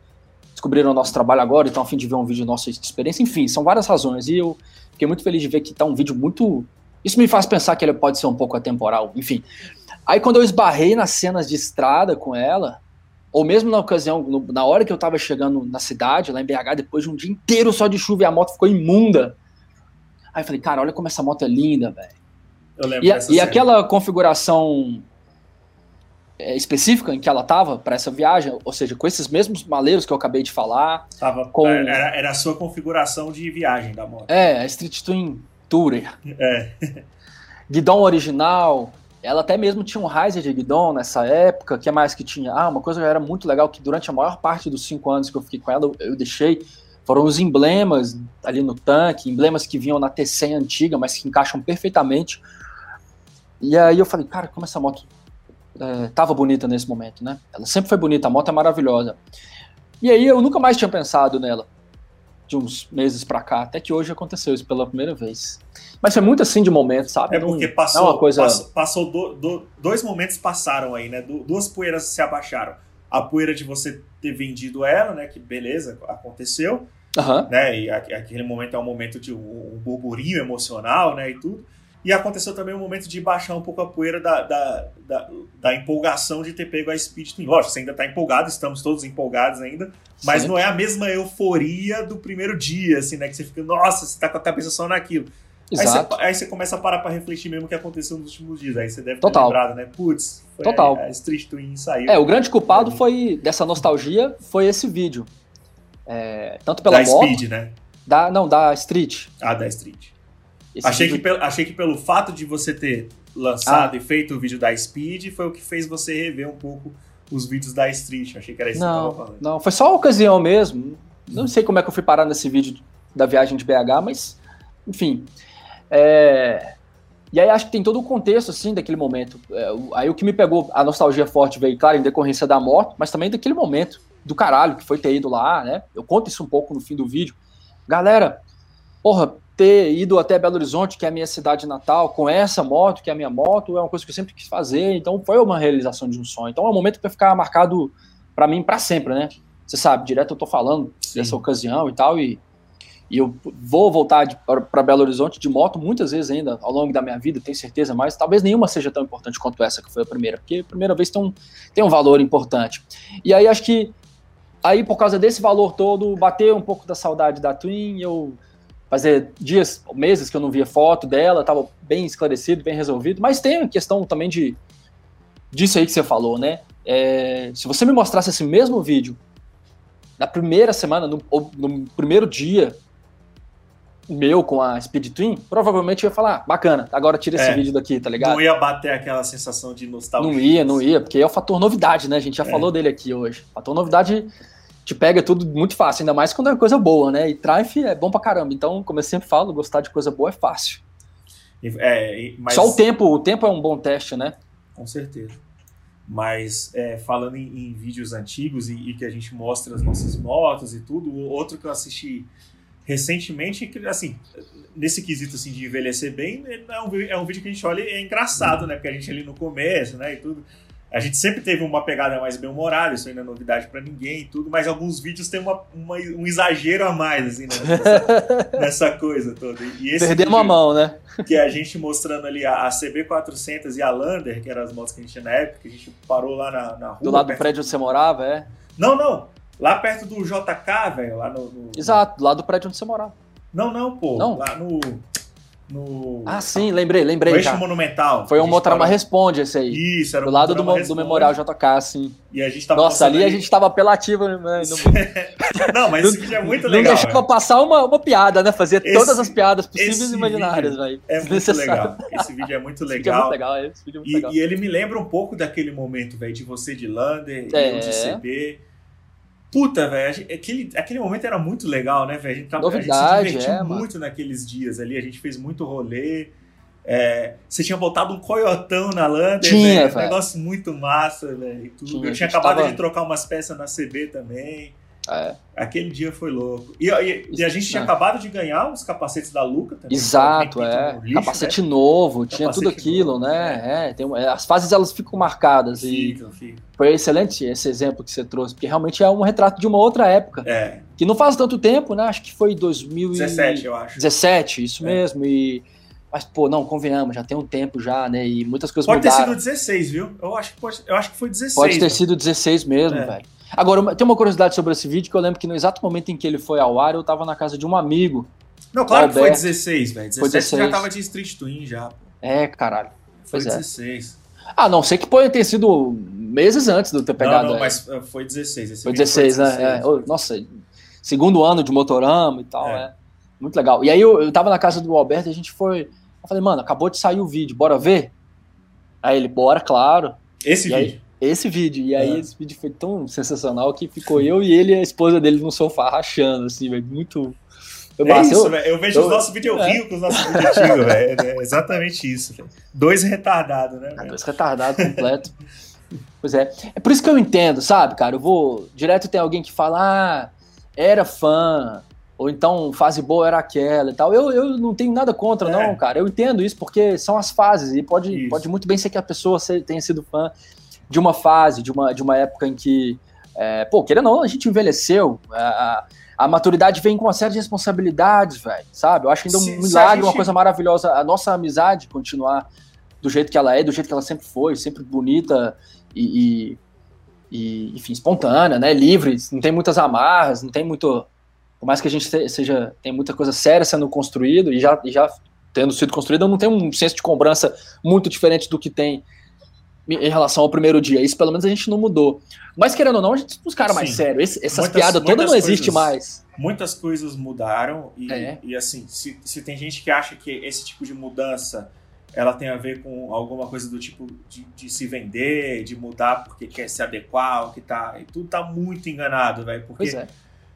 descobriram o nosso trabalho agora estão a fim de ver um vídeo nosso de experiência. Enfim, são várias razões. E eu fiquei muito feliz de ver que tá um vídeo muito. Isso me faz pensar que ele pode ser um pouco atemporal. Enfim. Aí quando eu esbarrei nas cenas de estrada com ela, ou mesmo na ocasião, no, na hora que eu tava chegando na cidade, lá em BH, depois de um dia inteiro só de chuva e a moto ficou imunda. Aí eu falei, cara, olha como essa moto é linda, velho. Eu lembro E, dessa e cena. aquela configuração é, específica em que ela tava para essa viagem, ou seja, com esses mesmos maleiros que eu acabei de falar, Tava, com- era, era a sua configuração de viagem da moto. é, a Street Twin Tourer, É. (laughs) guidão original, ela até mesmo tinha um riser de guidão nessa época, que é mais que tinha? Ah, uma coisa que era muito legal, que durante a maior parte dos cinco anos que eu fiquei com ela, eu, eu deixei, foram os emblemas ali no tanque, emblemas que vinham na T100 antiga, mas que encaixam perfeitamente. E aí eu falei, cara, como essa moto é, tava bonita nesse momento, né? Ela sempre foi bonita, a moto é maravilhosa. E aí eu nunca mais tinha pensado nela, de uns meses pra cá, até que hoje aconteceu isso pela primeira vez. Mas foi muito assim de momento, sabe? É Não- porque não passou, é uma coisa... passou, passou do- do- dois momentos passaram aí, né? Du- duas poeiras se abaixaram. A poeira de você ter vendido ela, né? Que beleza, aconteceu, Aham. né? E aquele momento é um momento de um, um burburinho emocional, né? E tudo. E aconteceu também o momento de baixar um pouco a poeira da, da, da, da empolgação de ter pego a Speed Twin. Lógico, você ainda tá empolgado, estamos todos empolgados ainda, mas Sim. não é a mesma euforia do primeiro dia, assim, né? Que você fica, nossa, você tá com a cabeça só naquilo. Aí Exato. você, aí você começa a parar pra refletir mesmo o que aconteceu nos últimos dias. Aí você deve ter Total. lembrado, né? Putz, foi Total. A, a Street Twin saiu. É, o grande culpado foi dessa nostalgia foi esse vídeo. É, tanto pela da moto, Speed, né? da não da Street. Ah, da Street. Esse Achei que, vídeo- pelo, achei que pelo fato de você ter lançado e feito o vídeo da Speed foi o que fez você rever um pouco os vídeos da Street. Achei que era isso que você não, tava falando. não, foi só a ocasião mesmo. Não sei como é que eu fui parar nesse vídeo da viagem de BH, mas enfim. É, E aí acho que tem todo o contexto assim daquele momento. É, aí o que me pegou, a nostalgia forte veio, claro, em decorrência da moto, mas também daquele momento do caralho que foi ter ido lá, né? Eu conto isso um pouco no fim do vídeo. Galera, porra, ter ido até Belo Horizonte, que é a minha cidade natal, com essa moto, que é a minha moto, é uma coisa que eu sempre quis fazer, então foi uma realização de um sonho. Então é um momento vai ficar marcado pra mim pra sempre, né? Você sabe, direto eu tô falando Sim. dessa ocasião e tal, e, e eu vou voltar para Belo Horizonte de moto muitas vezes ainda ao longo da minha vida, tenho certeza, mas talvez nenhuma seja tão importante quanto essa que foi a primeira, porque a primeira vez tem um, tem um valor importante. E aí acho que aí por causa desse valor todo, bateu um pouco da saudade da Twin, eu fazer dias, meses que eu não via foto dela, tava bem esclarecido, bem resolvido, mas tem a questão também de disso aí que você falou, né? É, se você me mostrasse esse mesmo vídeo na primeira semana, no, no primeiro dia meu com a Speed Twin, provavelmente eu ia falar, ah, bacana, agora tira esse É. vídeo daqui, tá ligado? Não ia bater aquela sensação de nostalgia. Não ia, não ia, porque é o fator novidade, né? A gente já É. falou dele aqui hoje. Fator novidade te pega tudo muito fácil, ainda mais quando é coisa boa, né? E Triumph é bom pra caramba. Então, como eu sempre falo, gostar de coisa boa é fácil. É, mas, Só o tempo, o tempo é um bom teste, né? Com certeza. Mas é, falando em, em vídeos antigos e, e que a gente mostra as nossas motos e tudo, o outro que eu assisti recentemente, que assim, nesse quesito assim, de envelhecer bem, é um, vi- é um vídeo que a gente olha e é engraçado, né? Porque a gente ali no começo, né, e tudo. A gente sempre teve uma pegada mais bem-humorada, isso não é novidade pra ninguém e tudo, mas alguns vídeos tem uma, uma- um exagero a mais, assim, né, nessa, (laughs) nessa coisa toda. E esse Perdemos a vídeo- mão, né? que a gente mostrando ali a, a CB400 e a Lander, que eram as motos que a gente tinha na época, que a gente parou lá na, na rua. Do lado do prédio onde você morava, é. Não, não. Lá perto do JK, velho, lá no, no- Exato, lado do prédio onde você morava. Não, não, pô. Não? Lá no. No. Ah, sim, lembrei, lembrei. no eixo monumental. Foi um Motorama parou- Responde esse aí. Isso, era Do o lado do, do Memorial JK, sim. E a gente tava Nossa, passando ali a gente tava apelativo, né? No- (laughs) Não, mas esse vídeo é muito não legal. deixava velho. passar uma, uma piada, né? Fazia Esse- todas as piadas possíveis e imaginárias, velho. É muito legal. Esse vídeo é muito (laughs) Esse vídeo é muito legal. legal, esse vídeo é muito E, legal. e ele me lembra um pouco daquele momento, velho, de você de Lander e É. eu de CB. Puta, velho, aquele, aquele momento era muito legal, né, velho? A gente, tava- a gente Novidade, se divertiu é, mano. muito naqueles dias ali, a gente fez muito rolê. É, você tinha botado um coiotão na Lander, Tinha, velho, um negócio muito massa, velho. Eu tinha acabado tava- de trocar umas peças na CB também. É. Aquele dia foi louco. E, e, e a gente tinha é. acabado de ganhar os capacetes da Luca também. Exato, é. Lixo, Capacete né? novo, tinha tudo aquilo, novo, né? É. Tem, é, as fases elas ficam marcadas. Ficam, ficam. Foi excelente esse exemplo que você trouxe, porque realmente é um retrato de uma outra época. É. Que não faz tanto tempo, né? Acho que foi 2017, eu acho. 17, isso é. mesmo. E mas, pô, não, convenhamos, já tem um tempo já, né? E muitas coisas pode mudaram. Pode ter sido 16, viu? Eu acho que, pode, eu acho que foi 16. Pode ter né? sido 16 mesmo, é. velho. Agora, tem uma curiosidade sobre esse vídeo que eu lembro que no exato momento em que ele foi ao ar, eu tava na casa de um amigo. Não, claro que foi 16, velho. 17 foi 16. já tava de Street Twin já, pô. É, caralho. Foi pois 16. É. Ah, não, sei que pode ter sido meses antes de eu ter pegado. Não, não, mas uh, foi 16. Esse foi 16, foi 16, né? É. Nossa, segundo ano de motorama e tal, é. é. Muito legal. E aí eu, eu tava na casa do Alberto e a gente foi. Eu falei, mano, acabou de sair o vídeo, bora ver? Aí ele, bora, claro. Esse e vídeo? Aí, esse vídeo. E aí, é. esse vídeo foi tão sensacional que ficou eu e ele e a esposa dele no sofá rachando, assim, velho. Muito. Eu, é isso, eu, eu vejo eu, os nossos vídeos, eu é. com os nossos vídeos antigos, velho. É exatamente isso. Véio. Dois retardados, né? Ah, dois retardados completo. (laughs) pois é. É por isso que eu entendo, sabe, cara? Eu vou. Direto tem alguém que fala, ah, era fã, ou então fase boa era aquela e tal. Eu, eu não tenho nada contra, é. não, cara. Eu entendo isso porque são as fases e pode, pode muito bem ser que a pessoa tenha sido fã de uma fase, de uma, de uma época em que, é, pô, querendo ou não, a gente envelheceu. A, a maturidade vem com uma série de responsabilidades, velho, sabe? Eu acho ainda um se, milagre, gente... uma coisa maravilhosa, a nossa amizade continuar do jeito que ela é, do jeito que ela sempre foi, sempre bonita e, e, e enfim, espontânea, né? Livre, não tem muitas amarras, não tem muito. Por mais que a gente seja. tem muita coisa séria sendo construído e já, e já tendo sido construída, não tem um senso de cobrança muito diferente do que tem em relação ao primeiro dia. Isso pelo menos a gente não mudou. Mas querendo ou não, a gente os caras mais sérios. Essas muitas, piadas todas não existem mais. Muitas coisas mudaram e, é. e assim, se, se tem gente que acha que esse tipo de mudança ela tem a ver com alguma coisa do tipo de, de se vender, de mudar porque quer se adequar, o que tá. E tudo tá muito enganado, velho. Porque pois é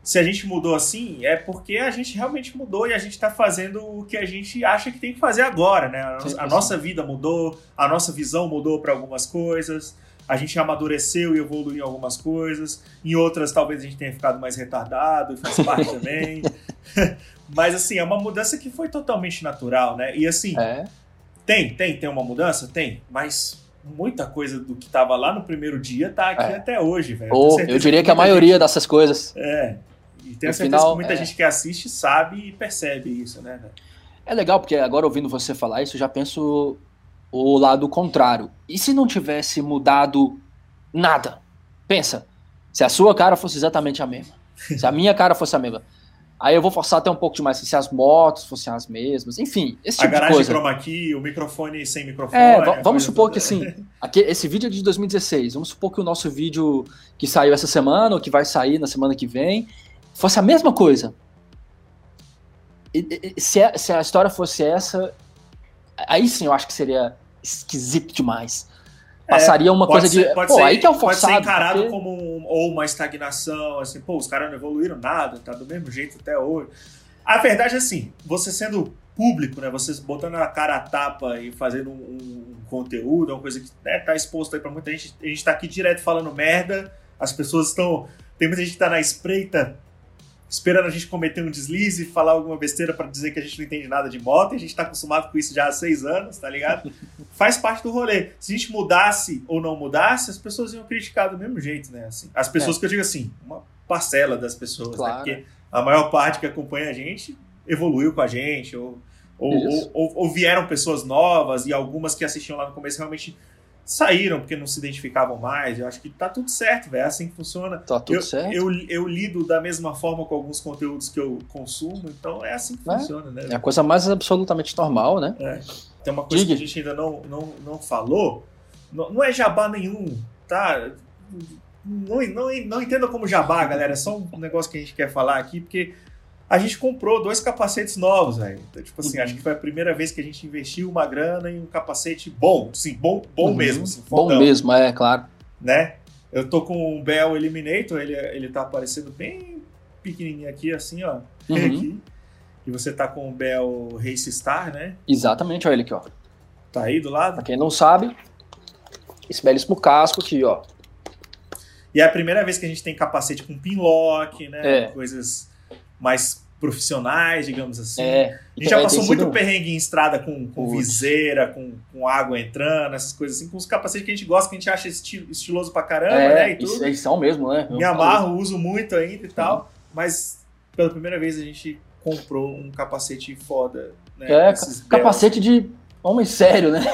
se a gente mudou assim, é porque a gente realmente mudou e a gente está fazendo o que a gente acha que tem que fazer agora, né? A, a nossa vida mudou, a nossa visão mudou para algumas coisas, a gente amadureceu e evoluiu em algumas coisas, em outras talvez a gente tenha ficado mais retardado, faz (laughs) parte também. (laughs) Mas assim, é uma mudança que foi totalmente natural, né? E assim, é. tem, tem, tem uma mudança? Tem, mas muita coisa do que estava lá no primeiro dia tá aqui é. até hoje, velho. eu, eu diria que, que a maioria gente... dessas coisas. É, e tenho no certeza final, que muita é... gente que assiste sabe e percebe isso, né? É legal, porque agora ouvindo você falar isso, eu já penso o lado contrário. E se não tivesse mudado nada? Pensa, se a sua cara fosse exatamente a mesma, se a minha cara fosse a mesma, aí eu vou forçar até um pouco demais, se as motos fossem as mesmas, enfim, esse tipo de coisa. A garagem chroma key, o microfone sem microfone. É, vamos supor que assim, (laughs) aqui, esse vídeo é de 2016, vamos supor que o nosso vídeo que saiu essa semana, ou que vai sair na semana que vem, fosse a mesma coisa. E, e, se, a, se a história fosse essa, aí sim eu acho que seria esquisito demais. É, Passaria uma coisa ser, de. Pô, ser, aí que é o forçado. Pode ser encarado porque... como um, ou uma estagnação, assim, pô, os caras não evoluíram nada, tá do mesmo jeito até hoje. A verdade é assim, você sendo público, né, vocês botando a cara a tapa e fazendo um, um conteúdo, é uma coisa que né, tá exposto aí pra muita gente, a gente tá aqui direto falando merda, as pessoas estão. Tem muita gente que tá na espreita esperando a gente cometer um deslize, falar alguma besteira para dizer que a gente não entende nada de moto, e a gente tá acostumado com isso já há seis anos, tá ligado? (laughs) Faz parte do rolê. Se a gente mudasse ou não mudasse, as pessoas iam criticar do mesmo jeito, né? Assim, as pessoas é. que eu digo assim, uma parcela das pessoas, né? claro. né? Porque a maior parte que acompanha a gente evoluiu com a gente, ou, ou, ou, ou, ou vieram pessoas novas, e algumas que assistiam lá no começo realmente saíram porque não se identificavam mais. Eu acho que tá tudo certo, velho. É assim que funciona. Tá tudo eu, certo. Eu, eu lido da mesma forma com alguns conteúdos que eu consumo, então é assim que é. funciona, né? É a coisa mais absolutamente normal, né? É. Tem uma coisa Diga. que a gente ainda não, não, não falou. Não, não é jabá nenhum, tá? Não, não, não entenda como jabá, galera. É só um negócio que a gente quer falar aqui, porque a gente comprou dois capacetes novos, velho. Então, tipo assim, uhum. acho que foi a primeira vez que a gente investiu uma grana em um capacete bom, sim, bom, bom uhum. mesmo. Assim, bom mesmo, é, claro. Né? Eu tô com um Bell Eliminator, ele, ele tá aparecendo bem pequenininho aqui, assim, ó. Uhum. Aqui. E você tá com o Bell Race Star, né? Exatamente, olha ele aqui, ó. Tá aí do lado? Pra quem não sabe, esse belíssimo casco aqui, ó. E é a primeira vez que a gente tem capacete com pinlock, né? É. Coisas mais profissionais, digamos assim. É, A gente já é, passou muito sido- perrengue em estrada com, com Putz. viseira, com, com água entrando, essas coisas assim, com os capacetes que a gente gosta, que a gente acha esti- estiloso pra caramba, né? É, E tudo. isso, eles são mesmo, né? Me amarro, uso muito ainda e tal, mas pela primeira vez a gente comprou um capacete foda, né? É, capacete de homem sério, né?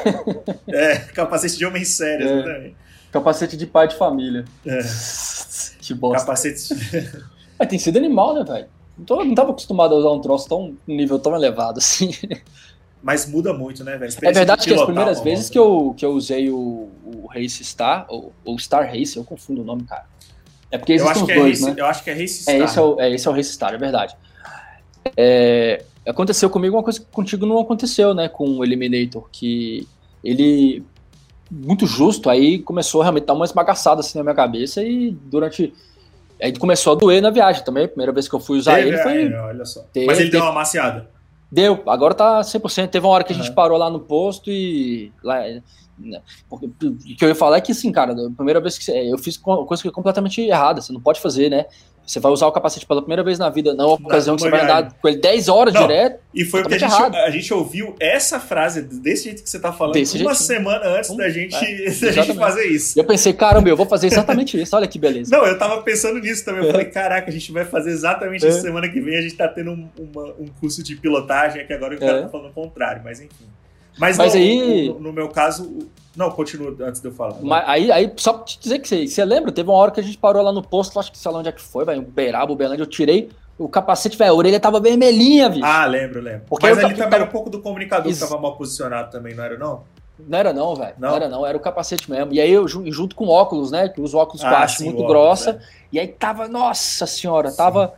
É, capacete de homem sério, É. exatamente. Capacete de pai de família. É. Que bosta. Capacete. É, (laughs) tem sido animal, né, velho? Não, tô- não tava acostumado a usar um troço tão um nível tão elevado (laughs) assim. Mas muda muito, né, velho? É verdade que as primeiras vezes moto. que eu, que eu usei o, o Race Star, ou, ou Star Race, eu confundo o nome, cara. É porque existem os é dois, Race, né? eu acho que é Race É Star. esse é, o, é, esse é o Race Star, é verdade. É, aconteceu comigo uma coisa que contigo não aconteceu, né? Com o Eliminator, que ele, muito justo, aí começou realmente a dar uma esbagaçada assim na minha cabeça e durante. Aí começou a doer na viagem também. A primeira vez que eu fui usar ele foi. é, olha só. Mas ele deu teve- uma maciada. Deu, agora tá 100%. Teve uma hora que a gente Aham. parou lá no posto e. Lá, né, porque, o que eu ia falar é que, assim, cara, a primeira vez que eu fiz co- coisa que é completamente errada, você não pode fazer, né? Você vai usar o capacete pela primeira vez na vida, na ocasião que você vai andar com ele 10 horas Não, direto. E foi porque a gente, a gente ouviu essa frase desse jeito que você tá falando Desse uma jeitinho. semana antes da gente, é, (laughs) da gente fazer isso. Eu pensei, caramba, eu vou fazer exatamente isso, olha que beleza. Não, eu tava pensando nisso também. Eu É. falei, caraca, a gente vai fazer exatamente É. isso semana que vem. A gente tá tendo um, uma- um curso de pilotagem aqui agora o cara É. tá falando o contrário, mas enfim. Mas, Mas aí- no, no meu caso. Não, continua antes de eu falar. Mas aí, aí, só pra te dizer que você, você lembra, teve uma hora que a gente parou lá no posto, acho que sei lá onde é que foi, vai, em Uberaba, Uberlândia, eu tirei o capacete, velho, a orelha tava vermelhinha, bicho. Ah, lembro, lembro. Porque Mas ali tava- também era um pouco do comunicador Isso. que tava mal posicionado também, não era não? Não era não, velho. Não? Não? era não, era o capacete mesmo. E aí eu jun- junto com óculos, né? Que uso óculos com Ah, haste muito óculos, grossa. né? E aí tava, nossa senhora, Sim. tava,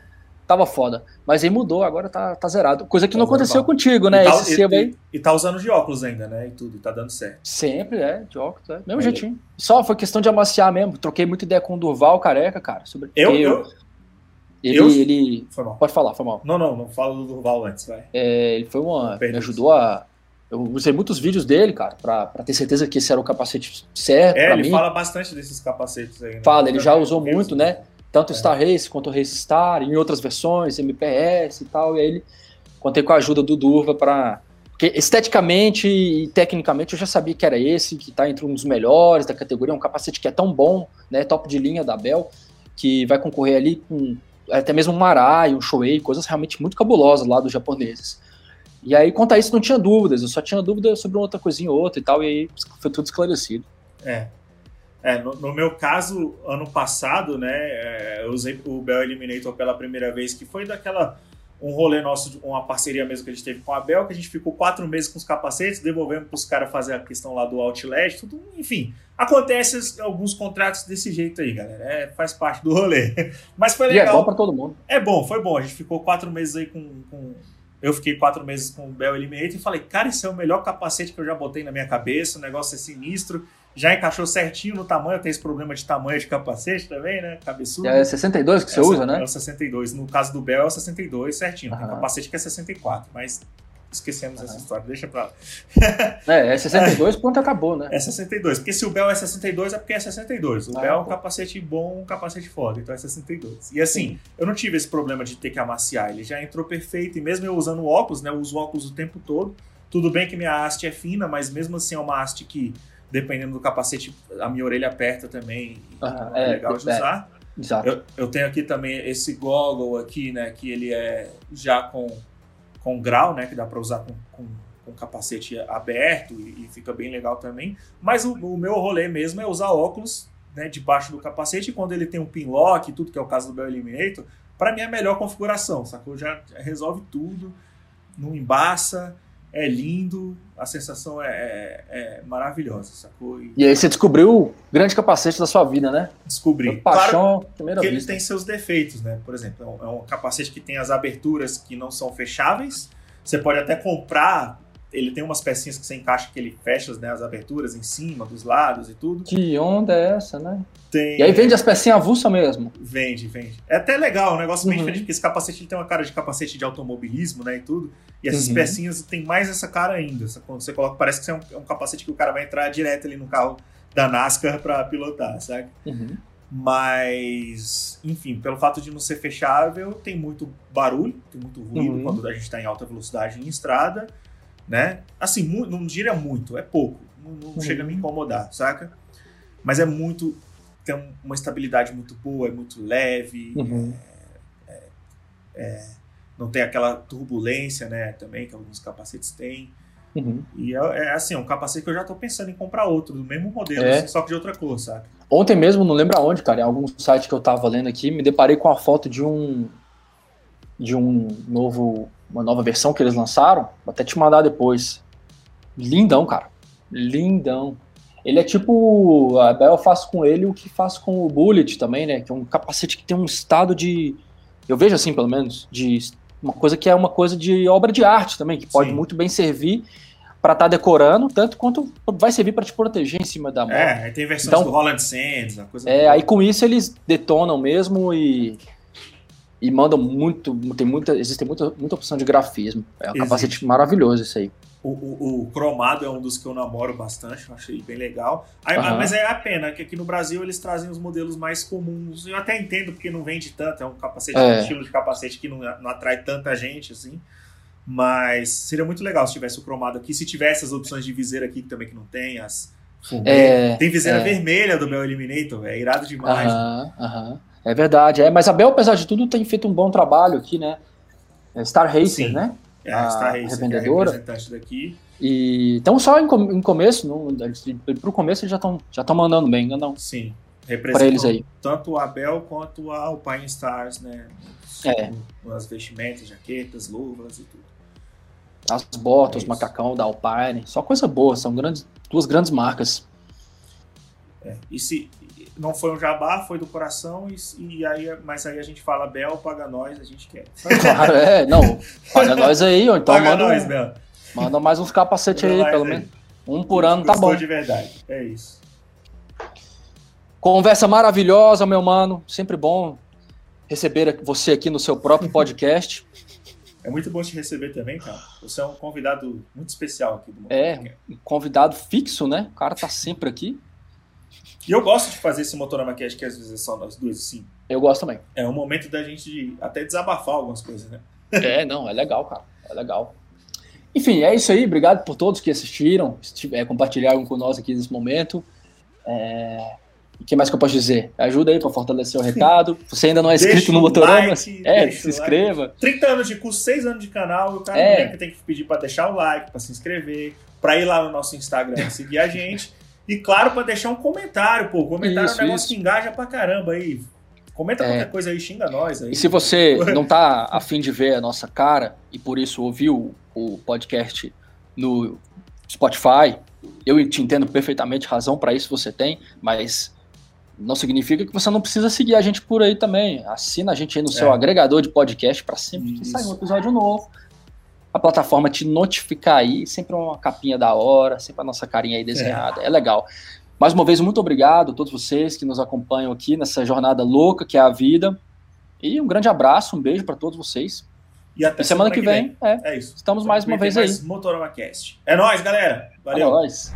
tava foda. Mas aí mudou, agora tá, tá zerado. Coisa que Tá não aconteceu normal. contigo, né? E tá, Esse e- sebo aí. e- e tá usando de óculos ainda, né? E tudo, e tá dando certo. Sempre, é, de óculos, é. Mesmo Aí. jeitinho. Só foi questão de amaciar mesmo. Troquei muita ideia com o Durval careca, cara. Sobre Eu, eu. ele, eu- ele. Foi mal. Pode falar, foi mal. Não, não, não fala do Durval antes, vai. É, ele foi uma. Me ajudou a. Eu usei muitos vídeos dele, cara, pra, pra ter certeza que esse era o capacete certo. É, ele mim. fala bastante desses capacetes aí. né? Fala, ele já usou muito, né? Tanto É. Star Race quanto Race Star, em outras versões, MPS e tal. E aí ele contei com a ajuda do Durva para porque esteticamente e tecnicamente eu já sabia que era esse, que tá entre um dos melhores da categoria, um capacete que é tão bom, né? Top de linha da Bell, que vai concorrer ali com até mesmo um Marai, um Shoei, coisas realmente muito cabulosas lá dos japoneses. E aí, quanto a isso, não tinha dúvidas, eu só tinha dúvida sobre uma outra coisinha ou outra e tal, e aí foi tudo esclarecido. É. É, no, no meu caso, ano passado, né, é, eu usei o Bell Eliminator pela primeira vez, que foi daquela um rolê nosso, uma parceria mesmo que a gente teve com a Bell, que a gente ficou quatro meses com os capacetes, devolvemos para os caras fazer a questão lá do outlet, tudo, enfim. Acontece alguns contratos desse jeito aí, galera. É, faz parte do rolê. (laughs) Mas foi E é legal. bom pra todo mundo. É bom, foi bom. A gente ficou quatro meses aí com. com- Eu fiquei quatro meses com o Bell Eliminator e falei, cara, esse é o melhor capacete que eu já botei na minha cabeça, o negócio é sinistro. Já encaixou certinho no tamanho, tem esse problema de tamanho de capacete também, né? Cabeçudo. É 62 que você Essa- usa, né? É o 62. No caso do Bell é o 62, certinho. Tem Aham. capacete que é 64, mas esquecemos essa Aham. história, deixa pra lá. É, é 62, (laughs) ponto acabou, né? É 62, porque se o Bell é 62 é porque é 62. O Ah, Bell é um pô. capacete bom, um capacete foda, então é 62. E assim, eu não tive esse problema de ter que amaciar, ele já entrou perfeito, e mesmo eu usando óculos, né, eu uso óculos o tempo todo. Tudo bem que minha haste é fina, mas mesmo assim é uma haste que, dependendo do capacete, a minha orelha aperta também, Aham, é, é, legal de é. usar. Exato. Eu, eu tenho aqui também esse goggle aqui, né, que ele é já com, com grau, né, que dá para usar com, com, com capacete aberto e, e fica bem legal também. Mas o, o meu rolê mesmo é usar óculos, né, debaixo do capacete e quando ele tem um pinlock e tudo, que é o caso do Bell Eliminator, para mim é a melhor configuração, sacou? Já resolve tudo, não embaça, é lindo, a sensação é, é- é maravilhosa, sacou? E E aí você descobriu o grande capacete da sua vida, né? descobri. Paixão, primeira que ele vista. tem seus defeitos, né? Por exemplo, é um, é um capacete que tem as aberturas que não são fecháveis. Você pode até comprar, ele tem umas pecinhas que você encaixa que ele fecha né, as aberturas em cima, dos lados e tudo. Que onda é essa, né? Tem, E aí vende as pecinhas avulsas mesmo. Vende, vende. É até legal, um negócio bem Uhum. diferente, porque esse capacete ele tem uma cara de capacete de automobilismo, né, e tudo. E essas Uhum. pecinhas tem mais essa cara ainda. Quando você coloca, parece que é um, é um capacete que o cara vai entrar direto ali no carro da NASCAR pra pilotar, sabe? Uhum. Mas, enfim, pelo fato de não ser fechável, tem muito barulho, tem muito ruído uhum. quando a gente está em alta velocidade em estrada, né? Assim, não diria muito, é pouco, não, não uhum. chega a me incomodar, saca? Mas é muito, tem uma estabilidade muito boa, é muito leve, uhum. é, é, é, não tem aquela turbulência, né? Também que alguns capacetes têm. Uhum. E é, é, assim, é um capacete que eu já tô pensando em comprar outro, do mesmo modelo, é. assim, só que de outra cor, sabe? Ontem mesmo, não lembro aonde, cara, em algum site que eu tava lendo aqui, me deparei com a foto de um de um novo uma nova versão que eles lançaram, vou até te mandar depois. Lindão, cara. Lindão. Ele é tipo, a Bell faz com ele o que faz com o Bullet também, né? Que é um capacete que tem um estado de eu vejo assim, pelo menos, de uma coisa que é uma coisa de obra de arte também, que pode Sim. muito bem servir para estar tá decorando, tanto quanto vai servir para te proteger em cima da moto. É, aí tem versões então, do Holland Sands, a coisa É, aí com isso eles detonam mesmo e e mandam muito, tem muita, existe muita, muita opção de grafismo. É um existe. capacete maravilhoso isso aí. O, o, o, cromado é um dos que eu namoro bastante, eu achei bem legal. Aí, uhum. Mas é a pena que aqui no Brasil eles trazem os modelos mais comuns. Eu até entendo porque não vende tanto, é um capacete, é. um estilo de capacete que não, não atrai tanta gente assim. Mas seria muito legal se tivesse o cromado aqui. Se tivesse as opções de viseira aqui também que não tem, as. É, tem viseira é. vermelha do Bell Eliminator, é irado demais. Aham, aham. É verdade, é. Mas a Bell, apesar de tudo, tem feito um bom trabalho aqui, né? É Star Sim. né? É, a Star Racer, revendedora. É representante daqui. E então só em, em começo, para o começo eles já estão já estão mandando bem, não? Sim. Para eles aí. Tanto a Bell quanto a Alpine Stars, né? É. As vestimentas, jaquetas, luvas e tudo. As botas, é macacão da Alpine, só coisa boa, são grandes, duas grandes marcas. É. E se não foi um jabá, foi do coração, e, e aí, mas aí a gente fala Bel, paga nós, a gente quer. Claro, é, não, paga nós aí, ou então paga manda, nós, Bel. manda mais uns capacetes aí, pelo menos. Um por ano tá bom. de verdade, é isso. Conversa maravilhosa, meu mano, sempre bom receber você aqui no seu próprio podcast. (laughs) É muito bom te receber também, cara. Você é um convidado muito especial aqui do Motor É, um convidado fixo, né? O cara tá sempre aqui. E eu gosto de fazer esse Motorama Cast, que às vezes é só nós dois, assim. Eu gosto também. É um momento da gente até desabafar algumas coisas, né? é, não, é legal, cara. É legal. Enfim, é isso aí. Obrigado por todos que assistiram, é, compartilharam com nós aqui nesse momento. É... O que mais que eu posso dizer? Ajuda aí para fortalecer o recado. (laughs) Você ainda não é inscrito no Motorama, like, é, se inscreva. Like. 30 anos de curso, 6 anos de canal, o cara é. tem que pedir para deixar o like, para se inscrever, para ir lá no nosso Instagram seguir a gente. E claro, para deixar um comentário, pô. Comentário isso, é um negócio isso. que engaja pra caramba aí. Comenta é. qualquer coisa aí, xinga nós aí. E se você não tá afim de ver a nossa cara e por isso ouviu o podcast no Spotify, eu te entendo perfeitamente, razão para isso você tem, mas não significa que você não precisa seguir a gente por aí também. Assina a gente aí no é. seu agregador de podcast para sempre que sair um episódio novo a plataforma te notificar aí, sempre uma capinha da hora, sempre a nossa carinha aí desenhada, é, é legal. Mais uma vez, muito obrigado a todos vocês que nos acompanham aqui nessa jornada louca que é a vida. E um grande abraço, um beijo para todos vocês. E até semana, semana que, vem, vem, É, é isso. Estamos mais uma vez mais aí. Motorama Cast. É nóis, galera. Valeu. É nóis.